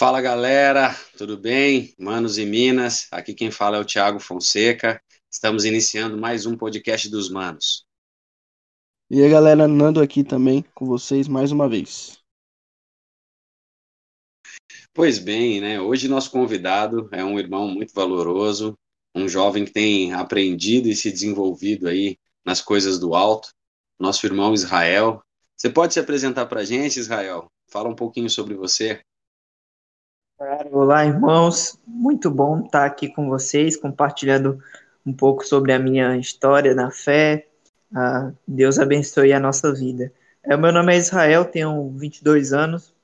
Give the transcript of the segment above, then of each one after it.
Fala galera, tudo bem? Manos e Minas, aqui quem fala é o Thiago Fonseca. Estamos iniciando mais um podcast dos Manos. E aí galera, Nando aqui também com vocês mais uma vez. Pois bem, né? Hoje nosso convidado é um irmão muito valoroso, um jovem que tem aprendido e se desenvolvido aí nas coisas do alto, nosso irmão Israel. Você pode se apresentar para a gente, Israel? Fala um pouquinho sobre você. Olá, irmãos. Muito bom estar aqui com vocês, compartilhando um pouco sobre a minha história na fé. Ah, Deus abençoe a nossa vida. É, meu nome é Israel, tenho 22 anos.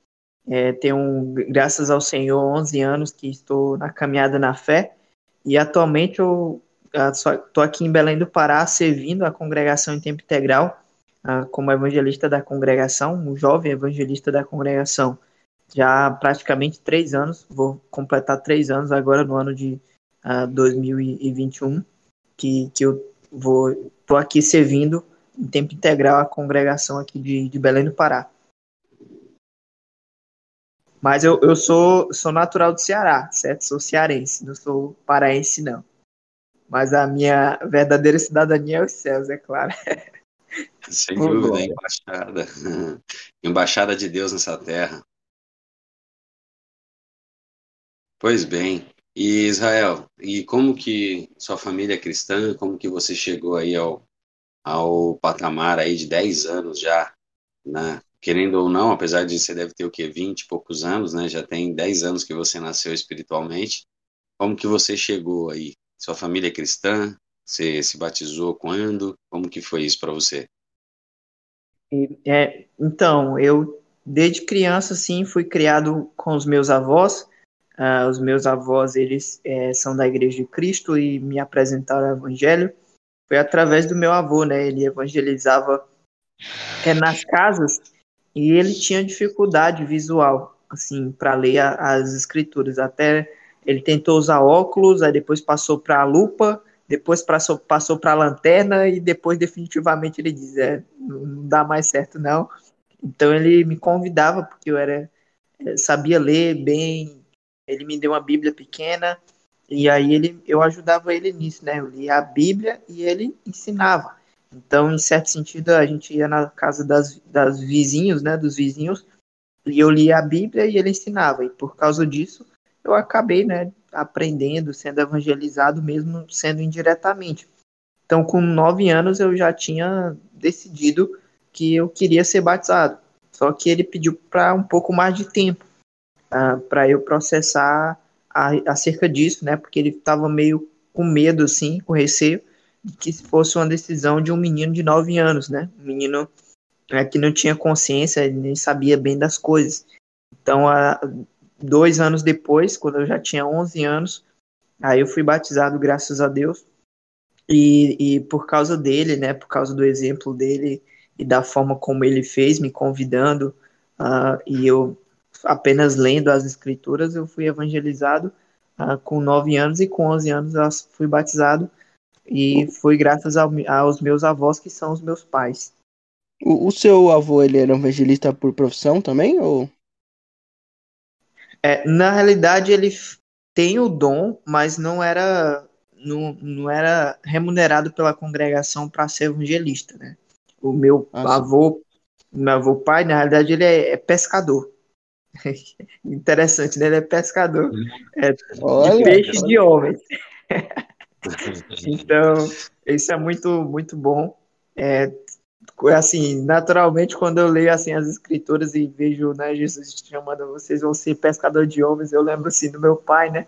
É, tenho, graças ao Senhor, 11 anos que estou na caminhada na fé. E atualmente eu estou aqui em Belém do Pará, servindo a congregação em tempo integral, ah, como evangelista da congregação, um jovem evangelista da congregação já há praticamente três anos, vou completar três anos agora no ano de uh, ah, 2021, que, que eu vou tô aqui servindo em tempo integral a congregação aqui de, de Belém do Pará. Mas eu, eu sou, sou natural do Ceará, certo? Sou cearense, não sou paraense, não. Mas a minha verdadeira cidadania é os céus, é claro. Sem dúvida, embaixada. Embaixada de Deus nessa terra. Pois bem. E Israel, e como que sua família é cristã, como que você chegou aí ao, ao patamar aí de 10 anos já, né? Querendo ou não, apesar de você deve ter o quê, 20 e poucos anos, né? Já tem 10 anos que você nasceu espiritualmente. Como que você chegou aí? Sua família é cristã? Você se batizou quando? Como que foi isso para você? É, então, eu desde criança, sim, fui criado com os meus avós, Uh, os meus avós, eles é, são da Igreja de Cristo e me apresentaram o Evangelho. Foi através do meu avô, né? Ele evangelizava é, nas casas e ele tinha dificuldade visual, assim, para ler a, as escrituras. Até ele tentou usar óculos, aí depois passou para a lupa, depois passou, para a lanterna e depois definitivamente ele diz, é, não dá mais certo não. Então ele me convidava porque eu era é, sabia ler bem, ele me deu uma Bíblia pequena e aí ele, eu ajudava ele nisso, né? Eu lia a Bíblia e ele ensinava. Então, em certo sentido, a gente ia na casa das, das vizinhos, né? Dos vizinhos e eu lia a Bíblia e ele ensinava. E por causa disso, eu acabei, né? Aprendendo, sendo evangelizado, mesmo sendo indiretamente. Então, com nove anos, eu já tinha decidido que eu queria ser batizado. Só que ele pediu para um pouco mais de tempo uh, ah, para eu processar acerca disso, né? Porque ele estava meio com medo, assim, com receio de que fosse uma decisão de um menino de 9 anos, né? Um menino né, que não tinha consciência, nem sabia bem das coisas. Então, dois anos depois, quando eu já tinha 11 anos, aí eu fui batizado, graças a Deus. E, e por causa dele, né? Por causa do exemplo dele e da forma como ele fez, me convidando, uh, e eu apenas lendo as escrituras, eu fui evangelizado uh, com 9 anos e com 11 anos eu fui batizado e foi graças ao, aos meus avós que são os meus pais. O, o, seu avô ele era evangelista por profissão também ou? É, na realidade ele tem o dom, mas não era não, não era remunerado pela congregação para ser evangelista, né? O meu ah, avô, meu avô pai, na realidade ele é, é pescador. Interessante, né? Ele é pescador é, de peixes de homens. então, isso é muito, muito bom. É, assim, naturalmente, quando eu leio assim as escrituras e vejo né, Jesus chamando vocês vão ser pescador de homens, eu lembro assim do meu pai, né?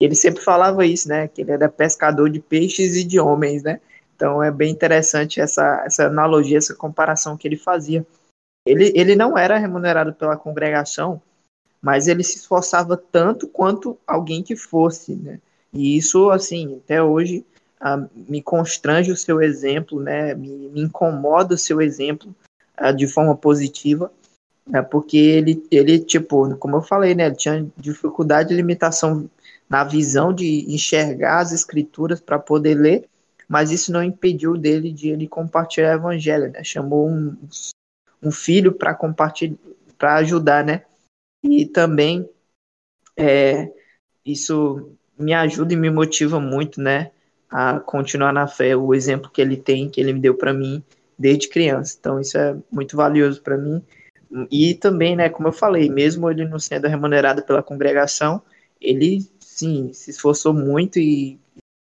Ele sempre falava isso, né? Que ele era pescador de peixes e de homens, né? Então é bem interessante essa, essa analogia, essa comparação que ele fazia. Ele, ele não era remunerado pela congregação, mas ele se esforçava tanto quanto alguém que fosse, né? E isso, assim, até hoje ah, me constrange o seu exemplo, né? Me, me incomoda o seu exemplo ah, de forma positiva, né? porque ele, ele, tipo, como eu falei, né? Ele tinha dificuldade e limitação na visão de enxergar as escrituras para poder ler, mas isso não impediu dele de ele compartilhar o evangelho, né? Chamou um, um filho para compartilhar, para ajudar, né? E também é, isso me ajuda e me motiva muito, né, a continuar na fé. O exemplo que ele tem, que ele me deu para mim desde criança. Então isso é muito valioso para mim. E também, né, como eu falei, mesmo ele não sendo remunerado pela congregação, ele sim se esforçou muito e,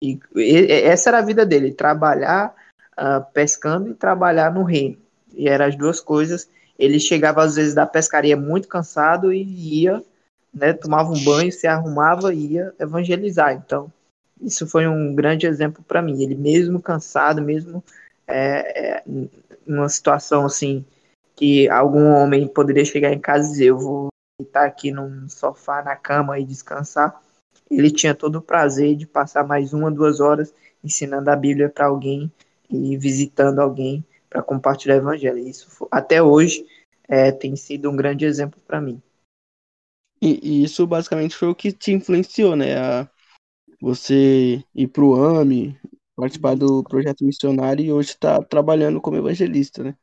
e, e essa era a vida dele, trabalhar uh, pescando e trabalhar no reino. E eram as duas coisas. Ele chegava às vezes da pescaria muito cansado e ia, né, tomava um banho, se arrumava e ia evangelizar. Então, isso foi um grande exemplo para mim. Ele mesmo cansado, mesmo é, é, numa situação assim que algum homem poderia chegar em casa e dizer eu vou estar aqui num sofá na cama e descansar. Ele tinha todo o prazer de passar mais uma, duas horas ensinando a Bíblia para alguém e visitando alguém para compartilhar o evangelho. Isso até hoje é, tem sido um grande exemplo para mim. E, e, isso basicamente foi o que te influenciou, né? A você ir para o AME, participar do projeto missionário e hoje está trabalhando como evangelista, né?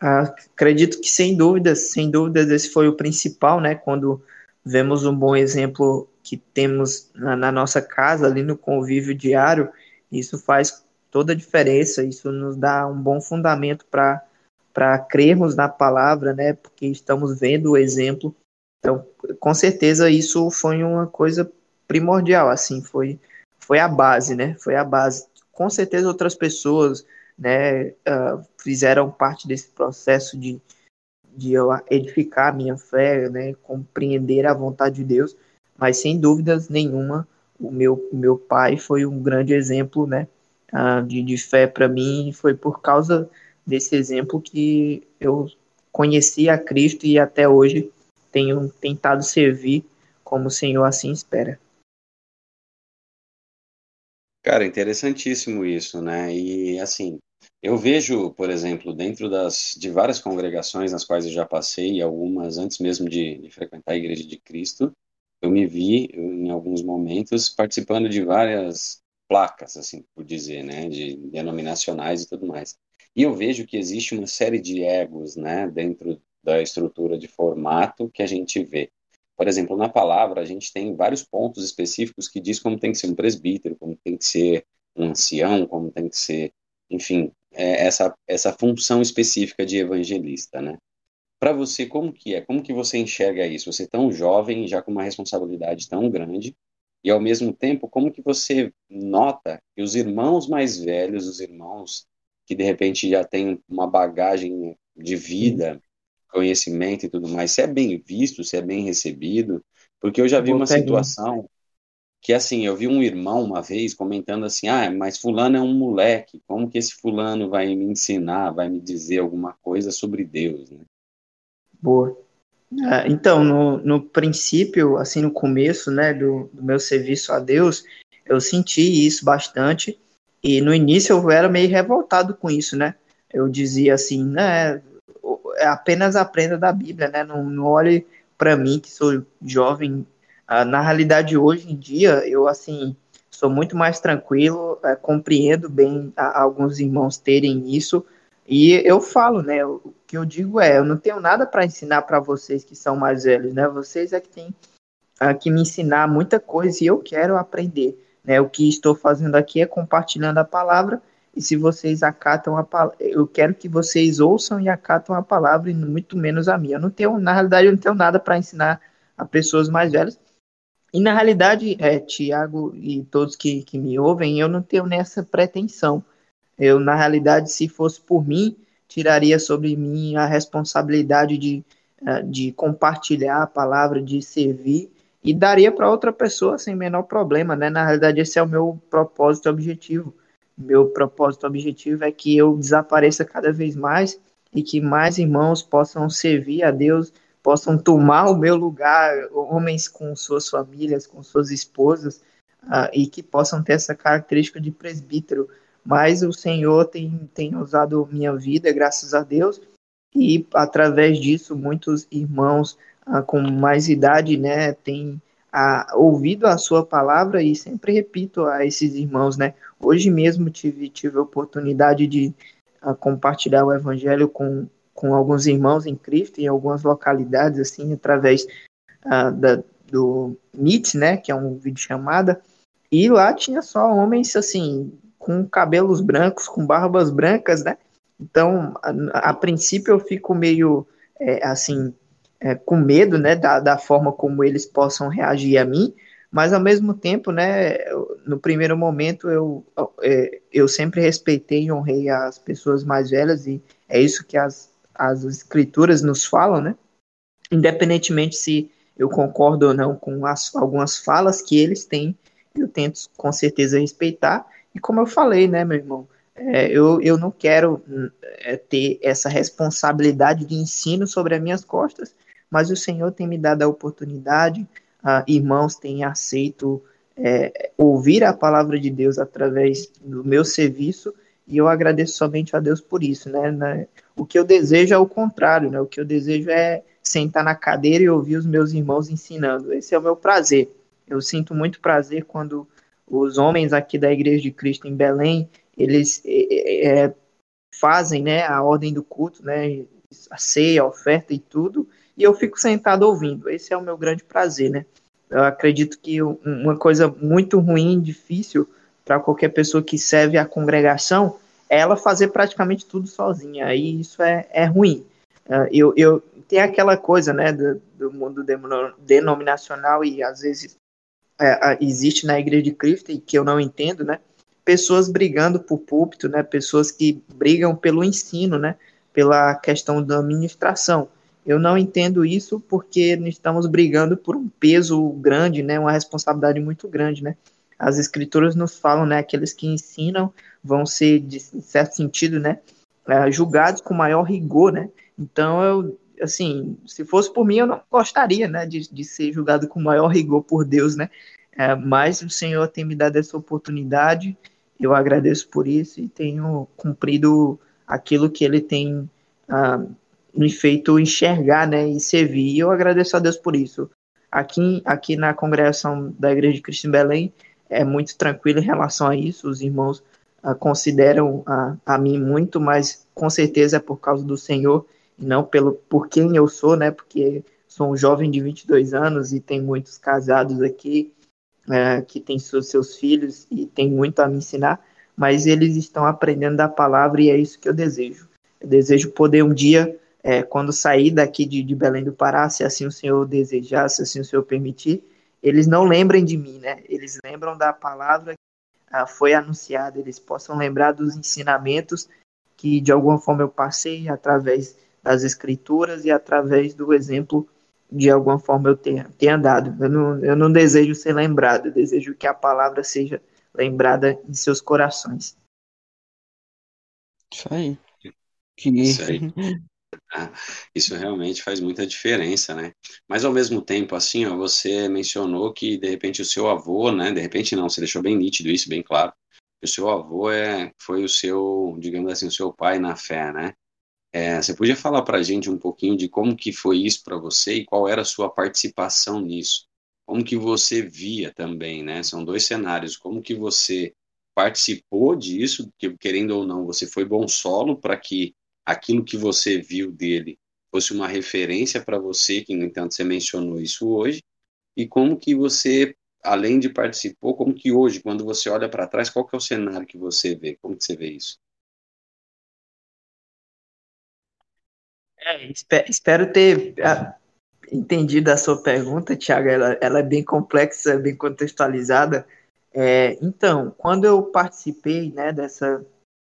Ah, acredito que sem dúvidas, sem dúvidas esse foi o principal, né? Quando vemos um bom exemplo que temos na, na nossa casa, ali no convívio diário, isso faz toda a diferença, isso nos dá um bom fundamento para para crermos na palavra, né? Porque estamos vendo o exemplo. Então, com certeza isso foi uma coisa primordial, assim, foi foi a base, né? Foi a base. Com certeza outras pessoas, né, uh, fizeram parte desse processo de de eu edificar a minha fé, né, compreender a vontade de Deus, mas sem dúvidas nenhuma o meu, meu pai foi um grande exemplo, né, uh, de, de fé para mim, foi por causa desse exemplo que eu conheci a Cristo e até hoje tenho tentado servir como o Senhor assim espera. Cara, interessantíssimo isso, né? E assim, eu vejo, por exemplo, dentro das de várias congregações nas quais eu já passei, algumas antes mesmo de, de frequentar a Igreja de Cristo, eu me vi em alguns momentos participando de várias placas, assim, por dizer, né, de denominacionais e tudo mais. E eu vejo que existe uma série de egos, né, dentro da estrutura de formato que a gente vê. Por exemplo, na palavra, a gente tem vários pontos específicos que diz como tem que ser um presbítero, como tem que ser um ancião, como tem que ser, enfim, é, essa, essa função específica de evangelista, né? Para você, como que é? Como que você enxerga isso? Você é tão jovem, já com uma responsabilidade tão grande, e ao mesmo tempo, como que você nota que os irmãos mais velhos, os irmãos que de repente já têm uma bagagem de vida, conhecimento e tudo mais, se é bem visto, se é bem recebido, porque eu já vi uma situação que assim, eu vi um irmão uma vez comentando assim: "Ah, mas fulano é um moleque, como que esse fulano vai me ensinar, vai me dizer alguma coisa sobre Deus, né?" Boa. É, então, no, no princípio, assim, no começo, né, do, do meu serviço a Deus, eu senti isso bastante, e no início eu era meio revoltado com isso, né, eu dizia assim, né, é apenas aprenda da Bíblia, né, não, não olhe para mim, que sou jovem, ah, na realidade, hoje em dia, eu, assim, sou muito mais tranquilo, é, compreendo bem a, alguns irmãos terem isso, e eu falo, né? O que eu digo é, eu não tenho nada para ensinar para vocês que são mais velhos, né? Vocês é que têm uh, que me ensinar muita coisa e eu quero aprender, né? O que estou fazendo aqui é compartilhando a palavra e se vocês acatam a palavra, eu quero que vocês ouçam e acatam a palavra e muito menos a minha. Eu não tenho, na realidade, eu não tenho nada para ensinar a pessoas mais velhas. E na realidade, é, Tiago e todos que, que me ouvem, eu não tenho nessa pretensão eu, na realidade, se fosse por mim, tiraria sobre mim a responsabilidade de, eh, de compartilhar a palavra, de servir e daria para outra pessoa sem menor problema, né? Na realidade, esse é o meu propósito objetivo. Meu propósito objetivo é que eu desapareça cada vez mais e que mais irmãos possam servir a Deus, possam tomar o meu lugar, homens com suas famílias, com suas esposas, uh, e que possam ter essa característica de presbítero mas o Senhor tem, tem usado minha vida, graças a Deus, e através disso muitos irmãos ah, com mais idade, né, têm ah, ouvido a sua palavra e sempre repito a esses irmãos, né, hoje mesmo tive, tive a oportunidade de ah, compartilhar o evangelho com, com alguns irmãos em Cristo em algumas localidades, assim, através ah, da, do Meet, né, que é um vídeo chamada, e lá tinha só homens assim com cabelos brancos, com barbas brancas, né? Então, a, a princípio eu fico meio é, assim é, com medo, né, da, da forma como eles possam reagir a mim, mas ao mesmo tempo, né, no primeiro momento eu, é, eu sempre respeitei e honrei as pessoas mais velhas e é isso que as, as escrituras nos falam, né? Independentemente se eu concordo ou não com as, algumas falas que eles têm, eu tento com certeza respeitar. E como eu falei, né, meu irmão, é, eu, eu não quero é, ter essa responsabilidade de ensino sobre as minhas costas, mas o Senhor tem me dado a oportunidade, uh, irmãos têm aceito é, ouvir a palavra de Deus através do meu serviço, e eu agradeço somente a Deus por isso, né? né? O que eu desejo é o contrário, né? O que eu desejo é sentar na cadeira e ouvir os meus irmãos ensinando. Esse é o meu prazer. Eu sinto muito prazer quando os homens aqui da Igreja de Cristo em Belém, eles é, é, fazem, né, a ordem do culto, né, a ceia, a oferta e tudo, e eu fico sentado ouvindo. Esse é o meu grande prazer, né? Eu acredito que uma coisa muito ruim, difícil para qualquer pessoa que serve a congregação é ela fazer praticamente tudo sozinha. Aí isso é, é ruim. Uh, eu, eu tem aquela coisa, né, do, do mundo denominacional e às vezes é, existe na Igreja de Cristo e que eu não entendo, né? Pessoas brigando por púlpito, né? Pessoas que brigam pelo ensino, né? Pela questão da administração. Eu não entendo isso porque estamos brigando por um peso grande, né? Uma responsabilidade muito grande, né? As escrituras nos falam, né? Aqueles que ensinam vão ser, de certo sentido, né? É, julgados com maior rigor, né? Então eu assim, se fosse por mim, eu não gostaria, né, de, de ser julgado com maior rigor por Deus, né, é, mas o Senhor tem me dado essa oportunidade, eu agradeço por isso e tenho cumprido aquilo que Ele tem ah, me feito enxergar, né, e servir, e eu agradeço a Deus por isso. Aqui, aqui na congregação da Igreja de Cristo em Belém, é muito tranquilo em relação a isso, os irmãos ah, consideram a, a mim muito, mas com certeza é por causa do Senhor, não pelo por quem eu sou, né? Porque sou um jovem de 22 anos e tem muitos casados aqui é, que têm seus, filhos e tem muito a me ensinar, mas eles estão aprendendo da palavra e é isso que eu desejo. Eu desejo poder um dia, é, quando sair daqui de, de Belém do Pará, se assim o Senhor desejar, se assim o Senhor permitir, eles não lembrem de mim, né? Eles lembram da palavra que ah, foi anunciada, eles possam lembrar dos ensinamentos que de alguma forma eu passei através das escrituras e através do exemplo de alguma forma eu tenha, tenha dado. Eu não, eu não desejo ser lembrado, eu desejo que a palavra seja lembrada em seus corações. Isso aí. Que... Isso aí. Ah, isso realmente faz muita diferença, né? Mas ao mesmo tempo, assim, ó, você mencionou que de repente o seu avô, né? De repente não, você deixou bem nítido isso, bem claro. O seu avô é, foi o seu, digamos assim, o seu pai na fé, né? É, você podia falar para a gente um pouquinho de como que foi isso para você e qual era a sua participação nisso? Como que você via também, né? São dois cenários. Como que você participou disso, que querendo ou não, você foi bom solo para que aquilo que você viu dele fosse uma referência para você, que no entanto você mencionou isso hoje, e como que você, além de participou, como que hoje, quando você olha para trás, qual que é o cenário que você vê? Como que você vê isso? É, espero ter ah, entendido a sua pergunta, Tiago. Ela, ela, é bem complexa, bem contextualizada. É, então, quando eu participei né, dessa,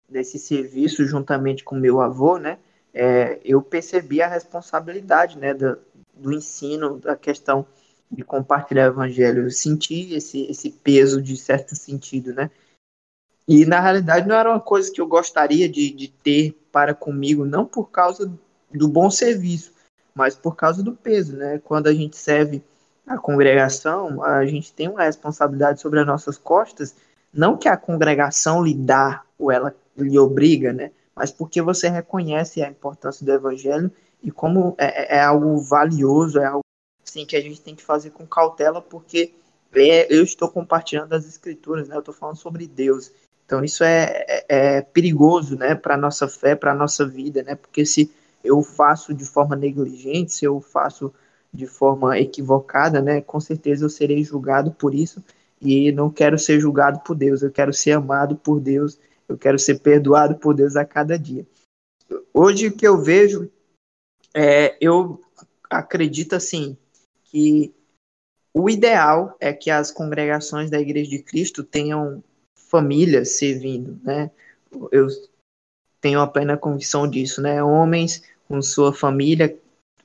desse serviço juntamente com meu avô, né, é, eu percebi a responsabilidade né, do, do ensino, da questão de compartilhar o evangelho. Eu senti esse, esse peso de certo sentido, né? E na realidade não era uma coisa que eu gostaria de, de ter para comigo, não por causa do bom serviço, mas por causa do peso, né? Quando a gente serve a congregação, a gente tem uma responsabilidade sobre as nossas costas, não que a congregação lhe dá ou ela lhe obriga, né? Mas porque você reconhece a importância do evangelho e como é, é, é algo valioso, é algo assim, que a gente tem que fazer com cautela, porque é, eu estou compartilhando as escrituras, né? Eu estou falando sobre Deus. Então isso é, é, é perigoso, né? Para nossa fé, para nossa vida, né? Porque se eu faço de forma negligente, se eu faço de forma equivocada, né, com certeza eu serei julgado por isso e não quero ser julgado por Deus, eu quero ser amado por Deus, eu quero ser perdoado por Deus a cada dia. Hoje o que eu vejo é, eu acredito assim que o ideal é que as congregações da Igreja de Cristo tenham famílias servindo, né? Eu tenho a plena convicção disso, né? Homens com sua família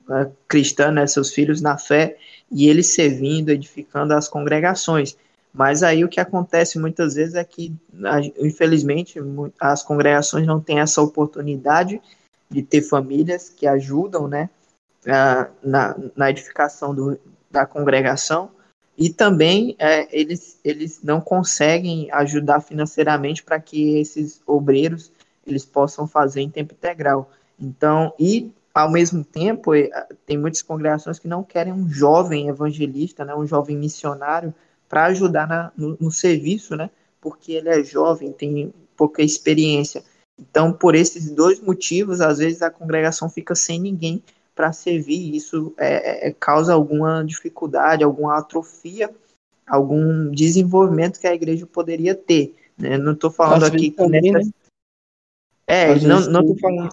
né, cristã, né? seus filhos na fé, e eles servindo, edificando as congregações. Mas aí o que acontece muitas vezes é que, infelizmente, as congregações não têm essa oportunidade de ter famílias que ajudam, né, na, na edificação do, da congregação e também é, eles, eles não conseguem ajudar financeiramente para que esses obreiros eles possam fazer em tempo integral. Então, e ao mesmo tempo, é, tem muitas congregações que não querem um jovem evangelista, né, um jovem missionário para ajudar na, no, no, serviço, né, porque ele é jovem, tem pouca experiência. Então, por esses dois motivos, às vezes a congregação fica sem ninguém para servir. Isso é, é, causa alguma dificuldade, alguma atrofia, algum desenvolvimento que a igreja poderia ter. Né? Não estou falando às aqui que também, nessa... né? É, às não, tô falando.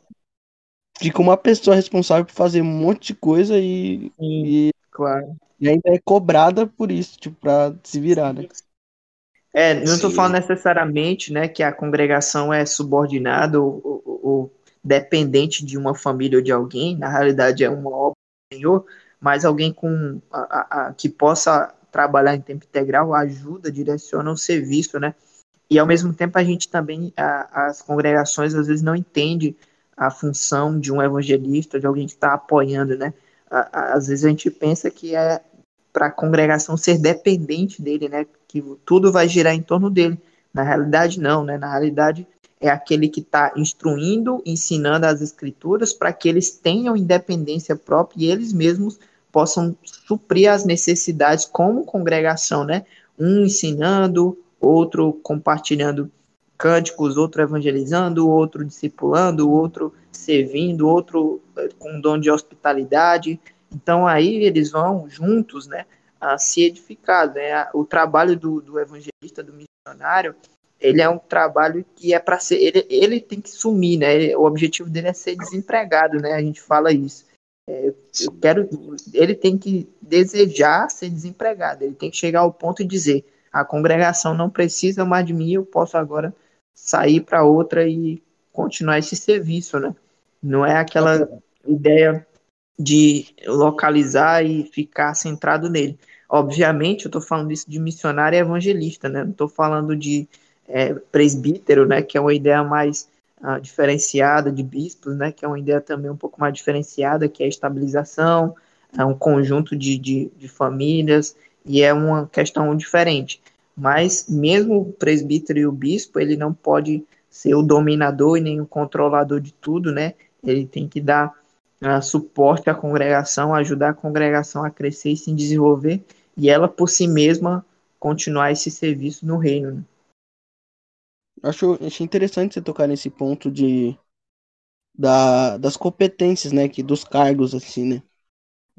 Fica uma pessoa responsável por fazer um monte de coisa e, Sim, e, claro. e ainda é cobrada por isso, tipo, para se virar, né? É, não estou falando necessariamente né, que a congregação é subordinada ou, ou, ou, dependente de uma família ou de alguém, na realidade é uma obra do Senhor, mas alguém com a, a, a, que possa trabalhar em tempo integral ajuda, direciona o serviço, né? E ao mesmo tempo a gente também, as congregações às vezes não entende a função de um evangelista, de alguém que está apoiando, né? Às vezes a gente pensa que é para a congregação ser dependente dele, né? Que tudo vai girar em torno dele. Na realidade, não, né? Na realidade, é aquele que está instruindo, ensinando as escrituras para que eles tenham independência própria e eles mesmos possam suprir as necessidades como congregação, né? Um ensinando, outro compartilhando cânticos, outro evangelizando, outro discipulando, outro servindo, outro eh, com dom de hospitalidade, então aí eles vão juntos, né, a se edificar, né? O trabalho do, do evangelista, do missionário, ele é um trabalho que é para ser, ele, ele tem que sumir, né? O objetivo dele é ser desempregado, né? A gente fala isso. É, eu quero, ele tem que desejar ser desempregado. Ele tem que chegar ao ponto de dizer: a congregação não precisa mais de mim, eu posso agora sair para outra e continuar esse serviço, né? Não é aquela ideia de localizar e ficar centrado nele. Obviamente, eu estou falando isso de missionário e evangelista, né? Não estou falando de é, presbítero, né? Que é uma ideia mais uh, diferenciada de bispos, né? Que é uma ideia também um pouco mais diferenciada, que é a estabilização, é um conjunto de, de, de famílias e é uma questão diferente. Mas mesmo o presbítero e o bispo, ele não pode ser o dominador e nem o controlador de tudo, né? Ele tem que dar uh, suporte à congregação, ajudar a congregação a crescer e se desenvolver, e ela por si mesma continuar esse serviço no reino. Né? Acho, achei interessante você tocar nesse ponto de da, das competências, né, que dos cargos assim, né?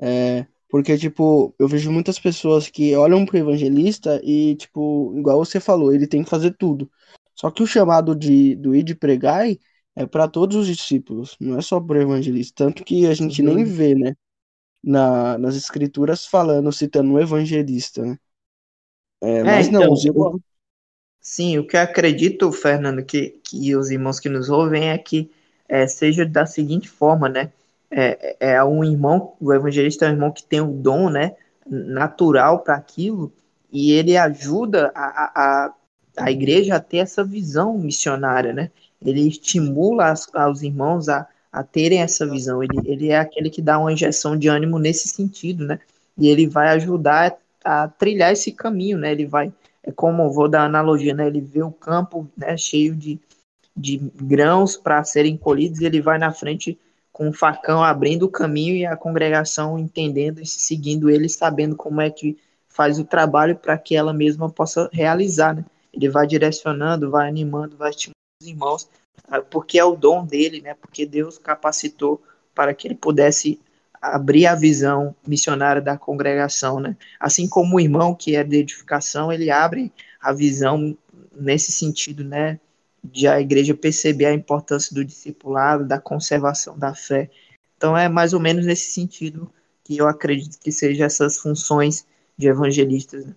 É, porque tipo, eu vejo muitas pessoas que olham para o evangelista e tipo, igual você falou, ele tem que fazer tudo. Só que o chamado de do ir de pregar é para todos os discípulos, não é só para o evangelista. Tanto que a gente uhum. nem vê, né, na, nas escrituras falando, citando um evangelista, né? É, é mas então, não, os irmãos... Sim, o que eu acredito, Fernando, que, que os irmãos que nos ouvem é que é, seja da seguinte forma, né? É, é um irmão, o evangelista é um irmão que tem o dom, né, natural para aquilo, e ele ajuda a, a, a igreja a ter essa visão missionária, né? ele estimula as, os irmãos a, a terem essa visão. Ele, ele é aquele que dá uma injeção de ânimo nesse sentido, né? E ele vai ajudar a, a trilhar esse caminho, né? Ele vai, é como vou dar analogia, né? Ele vê o campo, né, cheio de, de grãos para serem colhidos, e ele vai na frente com o facão abrindo o caminho e a congregação entendendo e seguindo ele, sabendo como é que faz o trabalho para que ela mesma possa realizar, né? Ele vai direcionando, vai animando, vai estimulando irmãos, ah, porque é o dom dele, né? Porque Deus capacitou para que ele pudesse abrir a visão missionária da congregação, né? Assim como o irmão que é de edificação, ele abre a visão nesse sentido, né? De a igreja perceber a importância do discipulado, da conservação da fé. Então é mais ou menos nesse sentido que eu acredito que sejam essas funções de evangelistas. Né?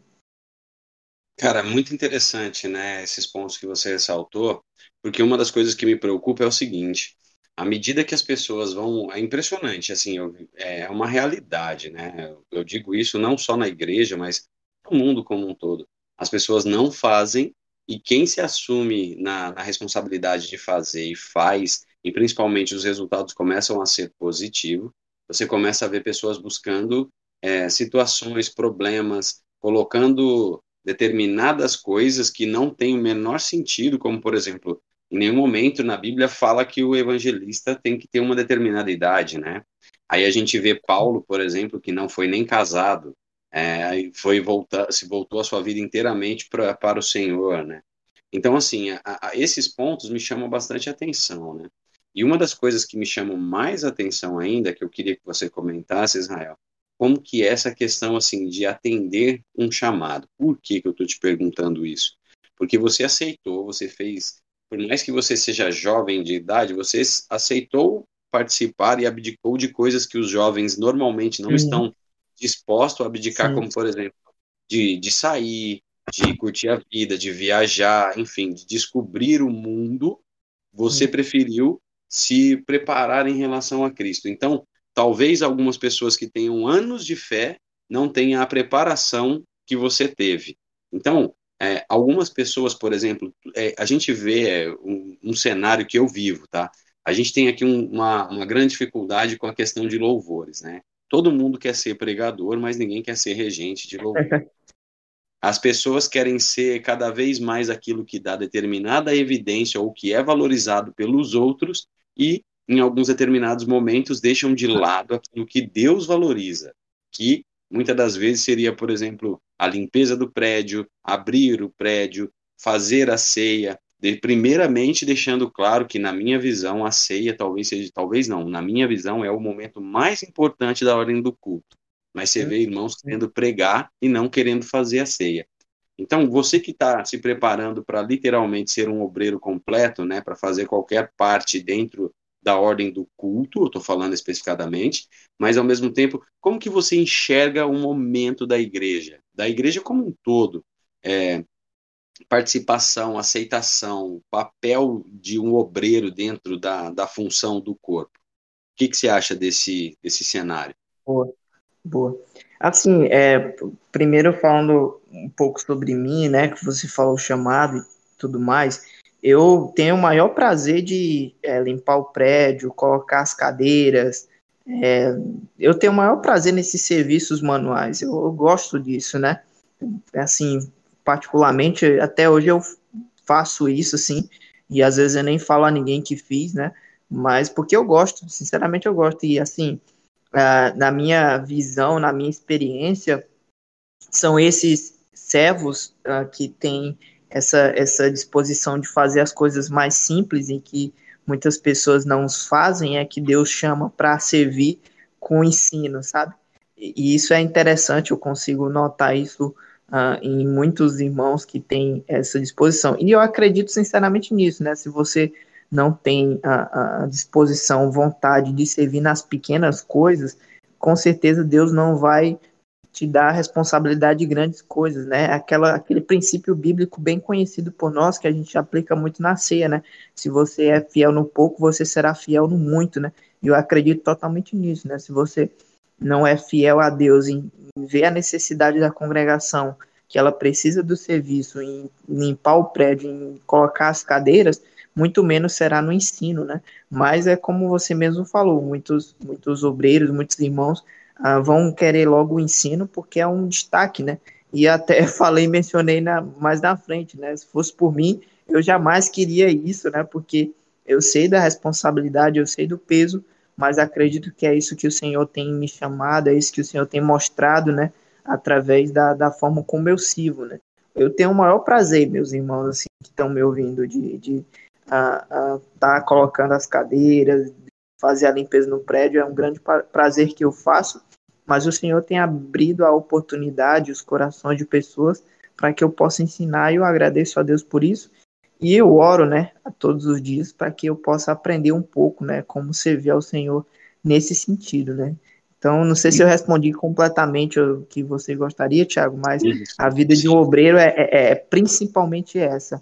Cara, muito interessante, né? Esses pontos que você ressaltou, porque uma das coisas que me preocupa é o seguinte: à medida que as pessoas vão. É impressionante, assim, eu, é uma realidade, né? Eu digo isso não só na igreja, mas no mundo como um todo. As pessoas não fazem, e quem se assume na, na responsabilidade de fazer e faz, e principalmente os resultados começam a ser positivos, você começa a ver pessoas buscando é, situações, problemas, colocando determinadas coisas que não têm o menor sentido, como, por exemplo, em nenhum momento na Bíblia fala que o evangelista tem que ter uma determinada idade, né? Aí a gente vê Paulo, por exemplo, que não foi nem casado, é, foi voltar, se voltou a sua vida inteiramente pra, para o Senhor, né? Então, assim, a, a, esses pontos me chamam bastante atenção, né? E uma das coisas que me chamam mais atenção ainda, que eu queria que você comentasse, Israel, como que é essa questão, assim, de atender um chamado. Por que, que eu estou te perguntando isso? Porque você aceitou, você fez por mais que você seja jovem de idade, você aceitou participar e abdicou de coisas que os jovens normalmente não uhum. estão dispostos a abdicar, Sim. como, por exemplo, de, de sair, de curtir a vida, de viajar, enfim, de descobrir o mundo. Você uhum. preferiu se preparar em relação a Cristo. Então, talvez algumas pessoas que tenham anos de fé não tenham a preparação que você teve. Então, é, algumas pessoas, por exemplo, é, a gente vê é, um, um, cenário que eu vivo, tá? A gente tem aqui um, uma, uma grande dificuldade com a questão de louvores, né? Todo mundo quer ser pregador, mas ninguém quer ser regente de louvor. As pessoas querem ser cada vez mais aquilo que dá determinada evidência ou que é valorizado pelos outros e, em alguns determinados momentos, deixam de lado aquilo que Deus valoriza, que muitas das vezes seria, por exemplo, a limpeza do prédio, abrir o prédio, fazer a ceia, de, primeiramente deixando claro que na minha visão a ceia talvez seja, talvez não, na minha visão é o momento mais importante da ordem do culto. Mas você vê irmãos querendo pregar e não querendo fazer a ceia. Então, você que está se preparando para literalmente ser um obreiro completo, né, para fazer qualquer parte dentro da ordem do culto, eu estou falando especificadamente, mas ao mesmo tempo, como que você enxerga o momento da igreja, da igreja como um todo, é, participação, aceitação, papel de um obreiro dentro da, da função do corpo. O que, que você acha desse, desse cenário? Boa, boa. Assim, é, primeiro falando um pouco sobre mim, né, que você falou chamado e tudo mais, eu tenho o maior prazer de é, limpar o prédio, colocar as cadeiras. É, eu tenho o maior prazer nesses serviços manuais. Eu, eu, gosto disso, né? Assim, particularmente, até hoje eu faço isso, assim, e às vezes eu nem falo a ninguém que fiz, né? Mas porque eu gosto, sinceramente eu gosto. E assim, uh, na minha visão, na minha experiência, são esses servos uh, que têm essa, essa disposição de fazer as coisas mais simples e que muitas pessoas não fazem, é que Deus chama para servir com ensino, sabe? E isso é interessante, eu consigo notar isso uh, em muitos irmãos que têm essa disposição. E eu acredito sinceramente nisso, né? Se você não tem a, a disposição, vontade de servir nas pequenas coisas, com certeza Deus não vai te dá a responsabilidade de grandes coisas, né? Aquela, aquele princípio bíblico bem conhecido por nós, que a gente aplica muito na ceia, né? Se você é fiel no pouco, você será fiel no muito, né? E eu acredito totalmente nisso, né? Se você não é fiel a Deus em, ver a necessidade da congregação, que ela precisa do serviço, em limpar o prédio, em colocar as cadeiras, muito menos será no ensino, né? Mas é como você mesmo falou, muitos, muitos obreiros, muitos irmãos ah, vão querer logo o ensino porque é um destaque, né? E até falei, mencionei na, mais na frente, né? Se fosse por mim, eu jamais queria isso, né? Porque eu sei da responsabilidade, eu sei do peso, mas acredito que é isso que o Senhor tem me chamado, é isso que o Senhor tem mostrado, né? Através da, da forma como eu sirvo, né? Eu tenho o maior prazer, meus irmãos, assim, que estão me ouvindo, de estar de, uh, tá colocando as cadeiras, fazer a limpeza no prédio, é um grande prazer que eu faço, mas o Senhor tem abrido a oportunidade, os corações de pessoas, para que eu possa ensinar, e eu agradeço a Deus por isso, e eu oro, né, a todos os dias, para que eu possa aprender um pouco, né, como servir ao Senhor nesse sentido, né. Então, não sei se eu respondi completamente o que você gostaria, Tiago, mas a vida de um obreiro é, é, é, principalmente essa.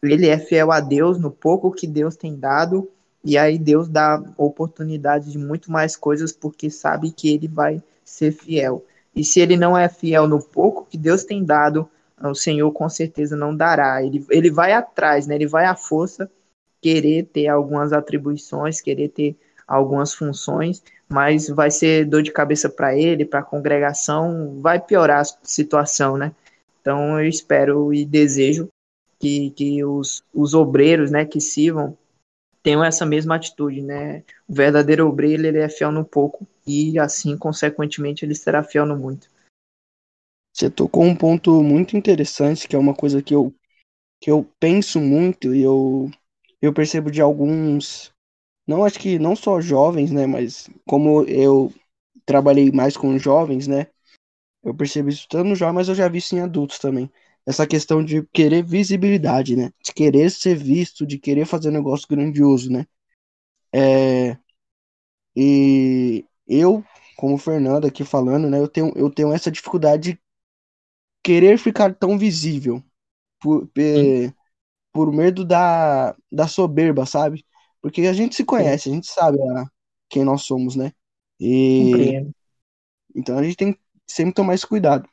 Ele é fiel a Deus no pouco que Deus tem dado, e aí Deus dá oportunidade de muito mais coisas, porque sabe que ele vai ser fiel. E se ele não é fiel no pouco que Deus tem dado, o Senhor com certeza não dará. Ele, ele vai atrás, né? ele vai à força querer ter algumas atribuições, querer ter algumas funções, mas vai ser dor de cabeça para ele, para a congregação, vai piorar a situação, né? Então eu espero e desejo que, que os, os obreiros, né, que sirvam, tenham essa mesma atitude, né? O verdadeiro obreiro, ele é fiel no pouco e assim, consequentemente, ele será fiel no muito. Você tocou um ponto muito interessante, que é uma coisa que eu, que eu penso muito e eu, eu percebo de alguns não acho que não só jovens, né, mas como eu trabalhei mais com jovens, né, eu percebo isso tanto no jovem, mas eu já vi isso em adultos também. Essa questão de querer visibilidade, né, de querer ser visto, de querer fazer um negócio grandioso, né. É... E eu, como Fernando aqui falando, né, eu tenho, eu tenho essa dificuldade de querer ficar tão visível por, por medo da, da soberba, sabe? Porque a gente se conhece, Sim. a gente sabe a, quem nós somos, né? E Compreendo. então a gente tem que sempre tomar esse cuidado.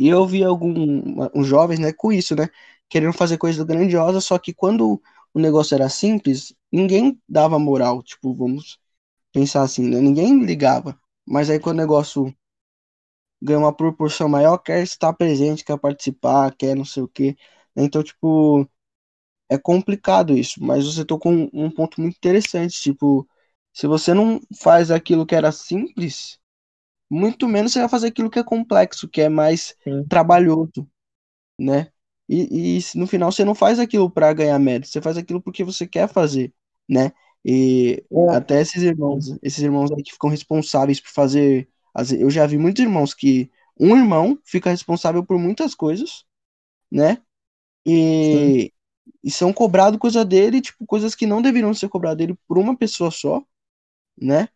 E eu vi alguns jovens, né, com isso, né, querendo fazer coisas grandiosas, só que quando o negócio era simples, ninguém dava moral, tipo, vamos pensar assim, né? Ninguém ligava. Mas aí quando o negócio ganha uma proporção maior, quer estar presente, quer participar, quer não sei o quê. Então, tipo, é complicado isso, mas você tocou um, um ponto muito interessante, tipo, se você não faz aquilo que era simples, muito menos você vai fazer aquilo que é complexo, que é mais Sim. trabalhoso, né? E, e, no final você não faz aquilo para ganhar mérito, você faz aquilo porque você quer fazer, né? E é. até esses irmãos, esses irmãos aí que ficam responsáveis por fazer, eu já vi muitos irmãos que um irmão fica responsável por muitas coisas, né? E, e são cobrados coisa dele, tipo, coisas que não deveriam ser cobradas dele por uma pessoa só, né?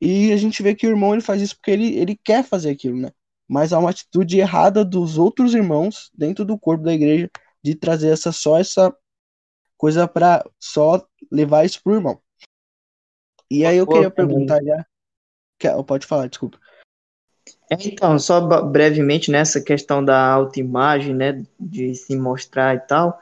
E a gente vê que o irmão ele faz isso porque ele, ele quer fazer aquilo, né? Mas há uma atitude errada dos outros irmãos dentro do corpo da igreja de trazer essa só essa coisa para só levar isso pro irmão. E aí eu queria perguntar já. Pode falar, desculpa. É, então, só brevemente nessa questão da autoimagem, né, de se mostrar e tal,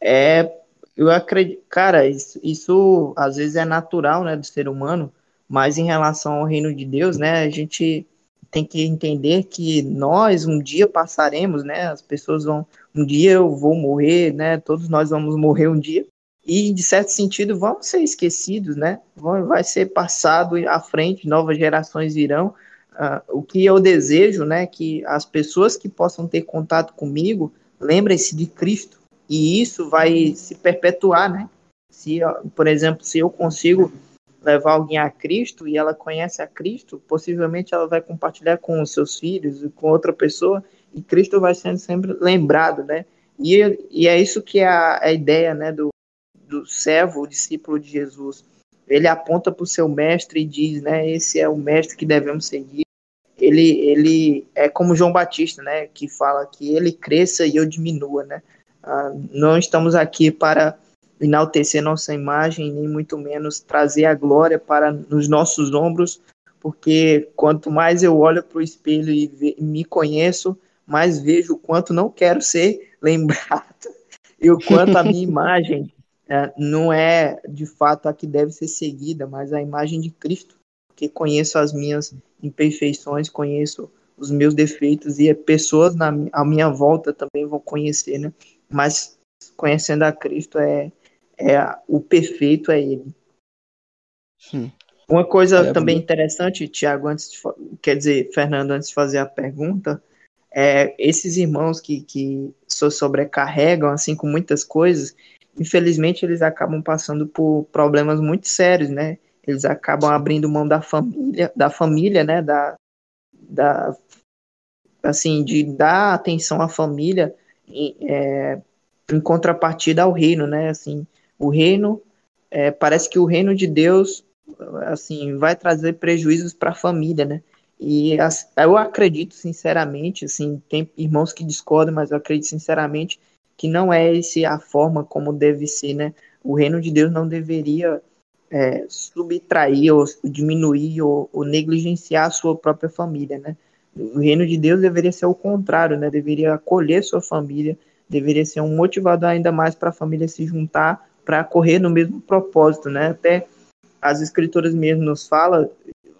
é, eu acredito, cara, isso, isso às vezes é natural, né, do ser humano, mas em relação ao reino de Deus, né, a gente tem que entender que nós um dia passaremos, né, as pessoas vão, um dia eu vou morrer, né, todos nós vamos morrer um dia, e de certo sentido vamos ser esquecidos, né, vai ser passado à frente, novas gerações virão, uh, o que eu desejo, né, que as pessoas que possam ter contato comigo lembrem-se de Cristo, e isso vai se perpetuar, né? Se, por exemplo, se eu consigo levar alguém a Cristo e ela conhece a Cristo, possivelmente ela vai compartilhar com os seus filhos e com outra pessoa e Cristo vai sendo sempre lembrado, né? E, e é isso que é a, a ideia, né, do, do servo, o discípulo de Jesus. Ele aponta para o seu mestre e diz, né, esse é o mestre que devemos seguir. Ele, ele é como João Batista, né, que fala que ele cresça e eu diminua, né? Ah, não estamos aqui para enaltecer nossa imagem, nem muito menos trazer a glória para nos nossos ombros, porque quanto mais eu olho para o espelho e ve, me conheço, mais vejo o quanto não quero ser lembrado e o quanto a minha imagem é, não é de fato a que deve ser seguida, mas a imagem de Cristo, porque conheço as minhas imperfeições, conheço os meus defeitos e pessoas na, à minha volta também vão conhecer, né? mas conhecendo a Cristo é, é o perfeito é Ele. Sim. Uma coisa é, também interessante, Tiago, antes de, quer dizer, Fernando, antes de fazer a pergunta, é, esses irmãos que, que sobrecarregam assim com muitas coisas, infelizmente eles acabam passando por problemas muito sérios, né? Eles acabam abrindo mão da família, da família, né, da, da assim, de dar atenção à família é, em contrapartida ao reino, né, assim, o reino, é, parece que o reino de Deus, assim, vai trazer prejuízos para a família, né, e eu acredito sinceramente, assim, tem irmãos que discordam, mas eu acredito sinceramente que não é esse a forma como deve ser, né? O reino de Deus não deveria é, subtrair ou diminuir ou, ou, negligenciar a sua própria família, né? O reino de Deus deveria ser o contrário, né? Deveria acolher sua família, deveria ser um motivador ainda mais para a família se juntar para correr no mesmo propósito, né? Até as escrituras mesmo nos fala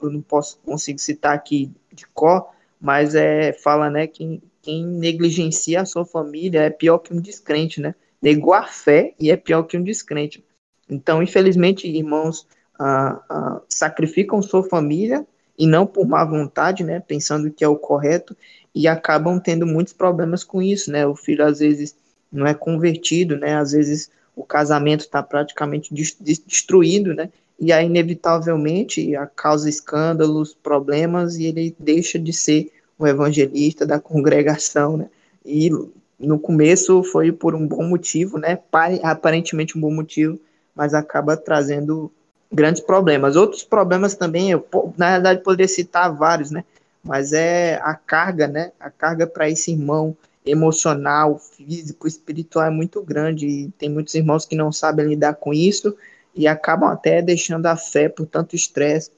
eu não posso consigo citar aqui de cor, mas é fala, né, que quem negligencia a sua família é pior que um descrente, né? Negou a fé e é pior que um descrente. Então, infelizmente, irmãos ah, ah, sacrificam sua família e não por má vontade, né? Pensando que é o correto e acabam tendo muitos problemas com isso, né? O filho às vezes não é convertido, né? Às vezes o casamento está praticamente destruído, né? e aí inevitavelmente causa escândalos, problemas e ele deixa de ser o evangelista da congregação, né? E no começo foi por um bom motivo, né? Aparentemente um bom motivo, mas acaba trazendo grandes problemas. Outros problemas também, eu na verdade poderia citar vários, né? Mas é a carga, né? A carga para esse irmão emocional, físico, espiritual é muito grande e tem muitos irmãos que não sabem lidar com isso e acabam até deixando a fé por tanto estresse,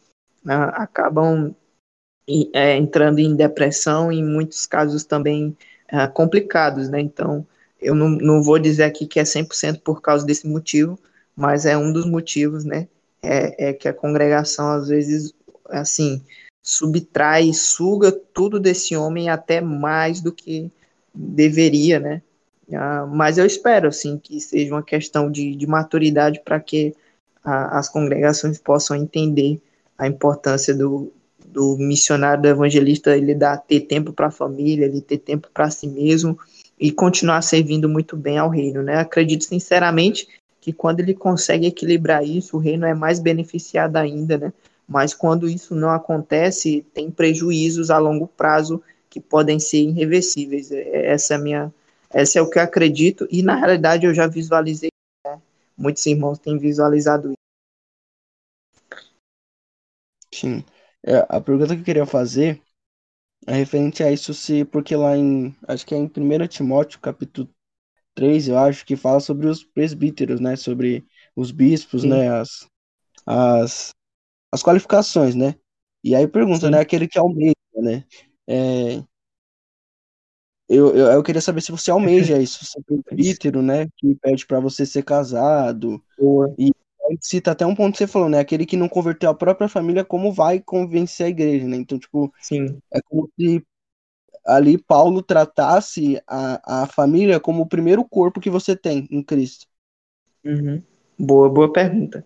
né? acabam é, entrando em depressão, em muitos casos também é, complicados, né? Então, eu não, não vou dizer aqui que é 100% por causa desse motivo, mas é um dos motivos, né? É, é que a congregação, às vezes, assim, subtrai, suga tudo desse homem até mais do que deveria, né? Uh, mas eu espero, assim, que seja uma questão de, de maturidade para que a, as congregações possam entender a importância do, do missionário, do evangelista, ele dar ter tempo para a família, ele ter tempo para si mesmo e continuar servindo muito bem ao reino, né? Acredito sinceramente que quando ele consegue equilibrar isso, o reino é mais beneficiado ainda, né? Mas quando isso não acontece, tem prejuízos a longo prazo que podem ser irreversíveis. É, essa é minha, essa é o que eu acredito e na realidade eu já visualizei muitos irmãos têm visualizado isso. Sim. É, a pergunta que eu queria fazer é referente a isso, se, porque lá em, acho que é em 1 Timóteo, capítulo 3, eu acho, que fala sobre os presbíteros, né, sobre os bispos, Sim. né, as, as, as qualificações, né, e aí pergunta, Sim. né, aquele que almeja, né, é, eu, eu, eu, queria saber se você almeja isso, ser presbítero, né? Que pede para você ser casado. Boa. E cita até um ponto que você falou, né? Aquele que não converteu a própria família, como vai convencer a igreja, né? Então, tipo, Sim. é como se ali Paulo tratasse a, a família como o primeiro corpo que você tem em Cristo. Uhum. Boa, boa pergunta.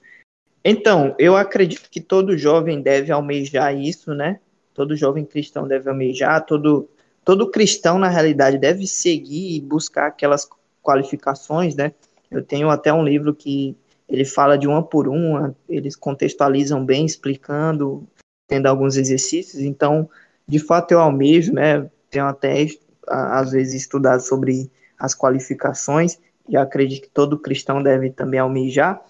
Então, eu acredito que todo jovem deve almejar isso, né? Todo jovem cristão deve almejar, todo todo cristão, na realidade, deve seguir e buscar aquelas qualificações, né? Eu tenho até um livro que ele fala de uma por uma, eles contextualizam bem, explicando, tendo alguns exercícios. Então, de fato, eu almejo, né? Tenho até, às vezes, estudado sobre as qualificações, e acredito que todo cristão deve também almejar.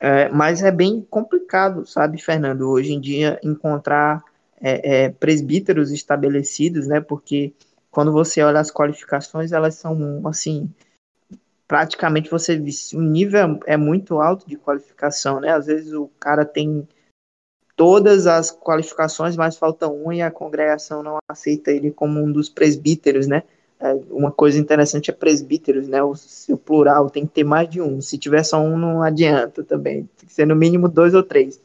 É, mas é bem complicado, sabe, Fernando, hoje em dia encontrar é, é, presbíteros estabelecidos, né? Porque quando você olha as qualificações, elas são assim, praticamente você o nível é muito alto de qualificação, né? Às vezes o cara tem todas as qualificações, mas falta uma e a congregação não aceita ele como um dos presbíteros, né? É, uma coisa interessante é presbíteros, né? O, o plural tem que ter mais de um. Se tiver só um, não adianta também. Tem que ser no mínimo dois ou três.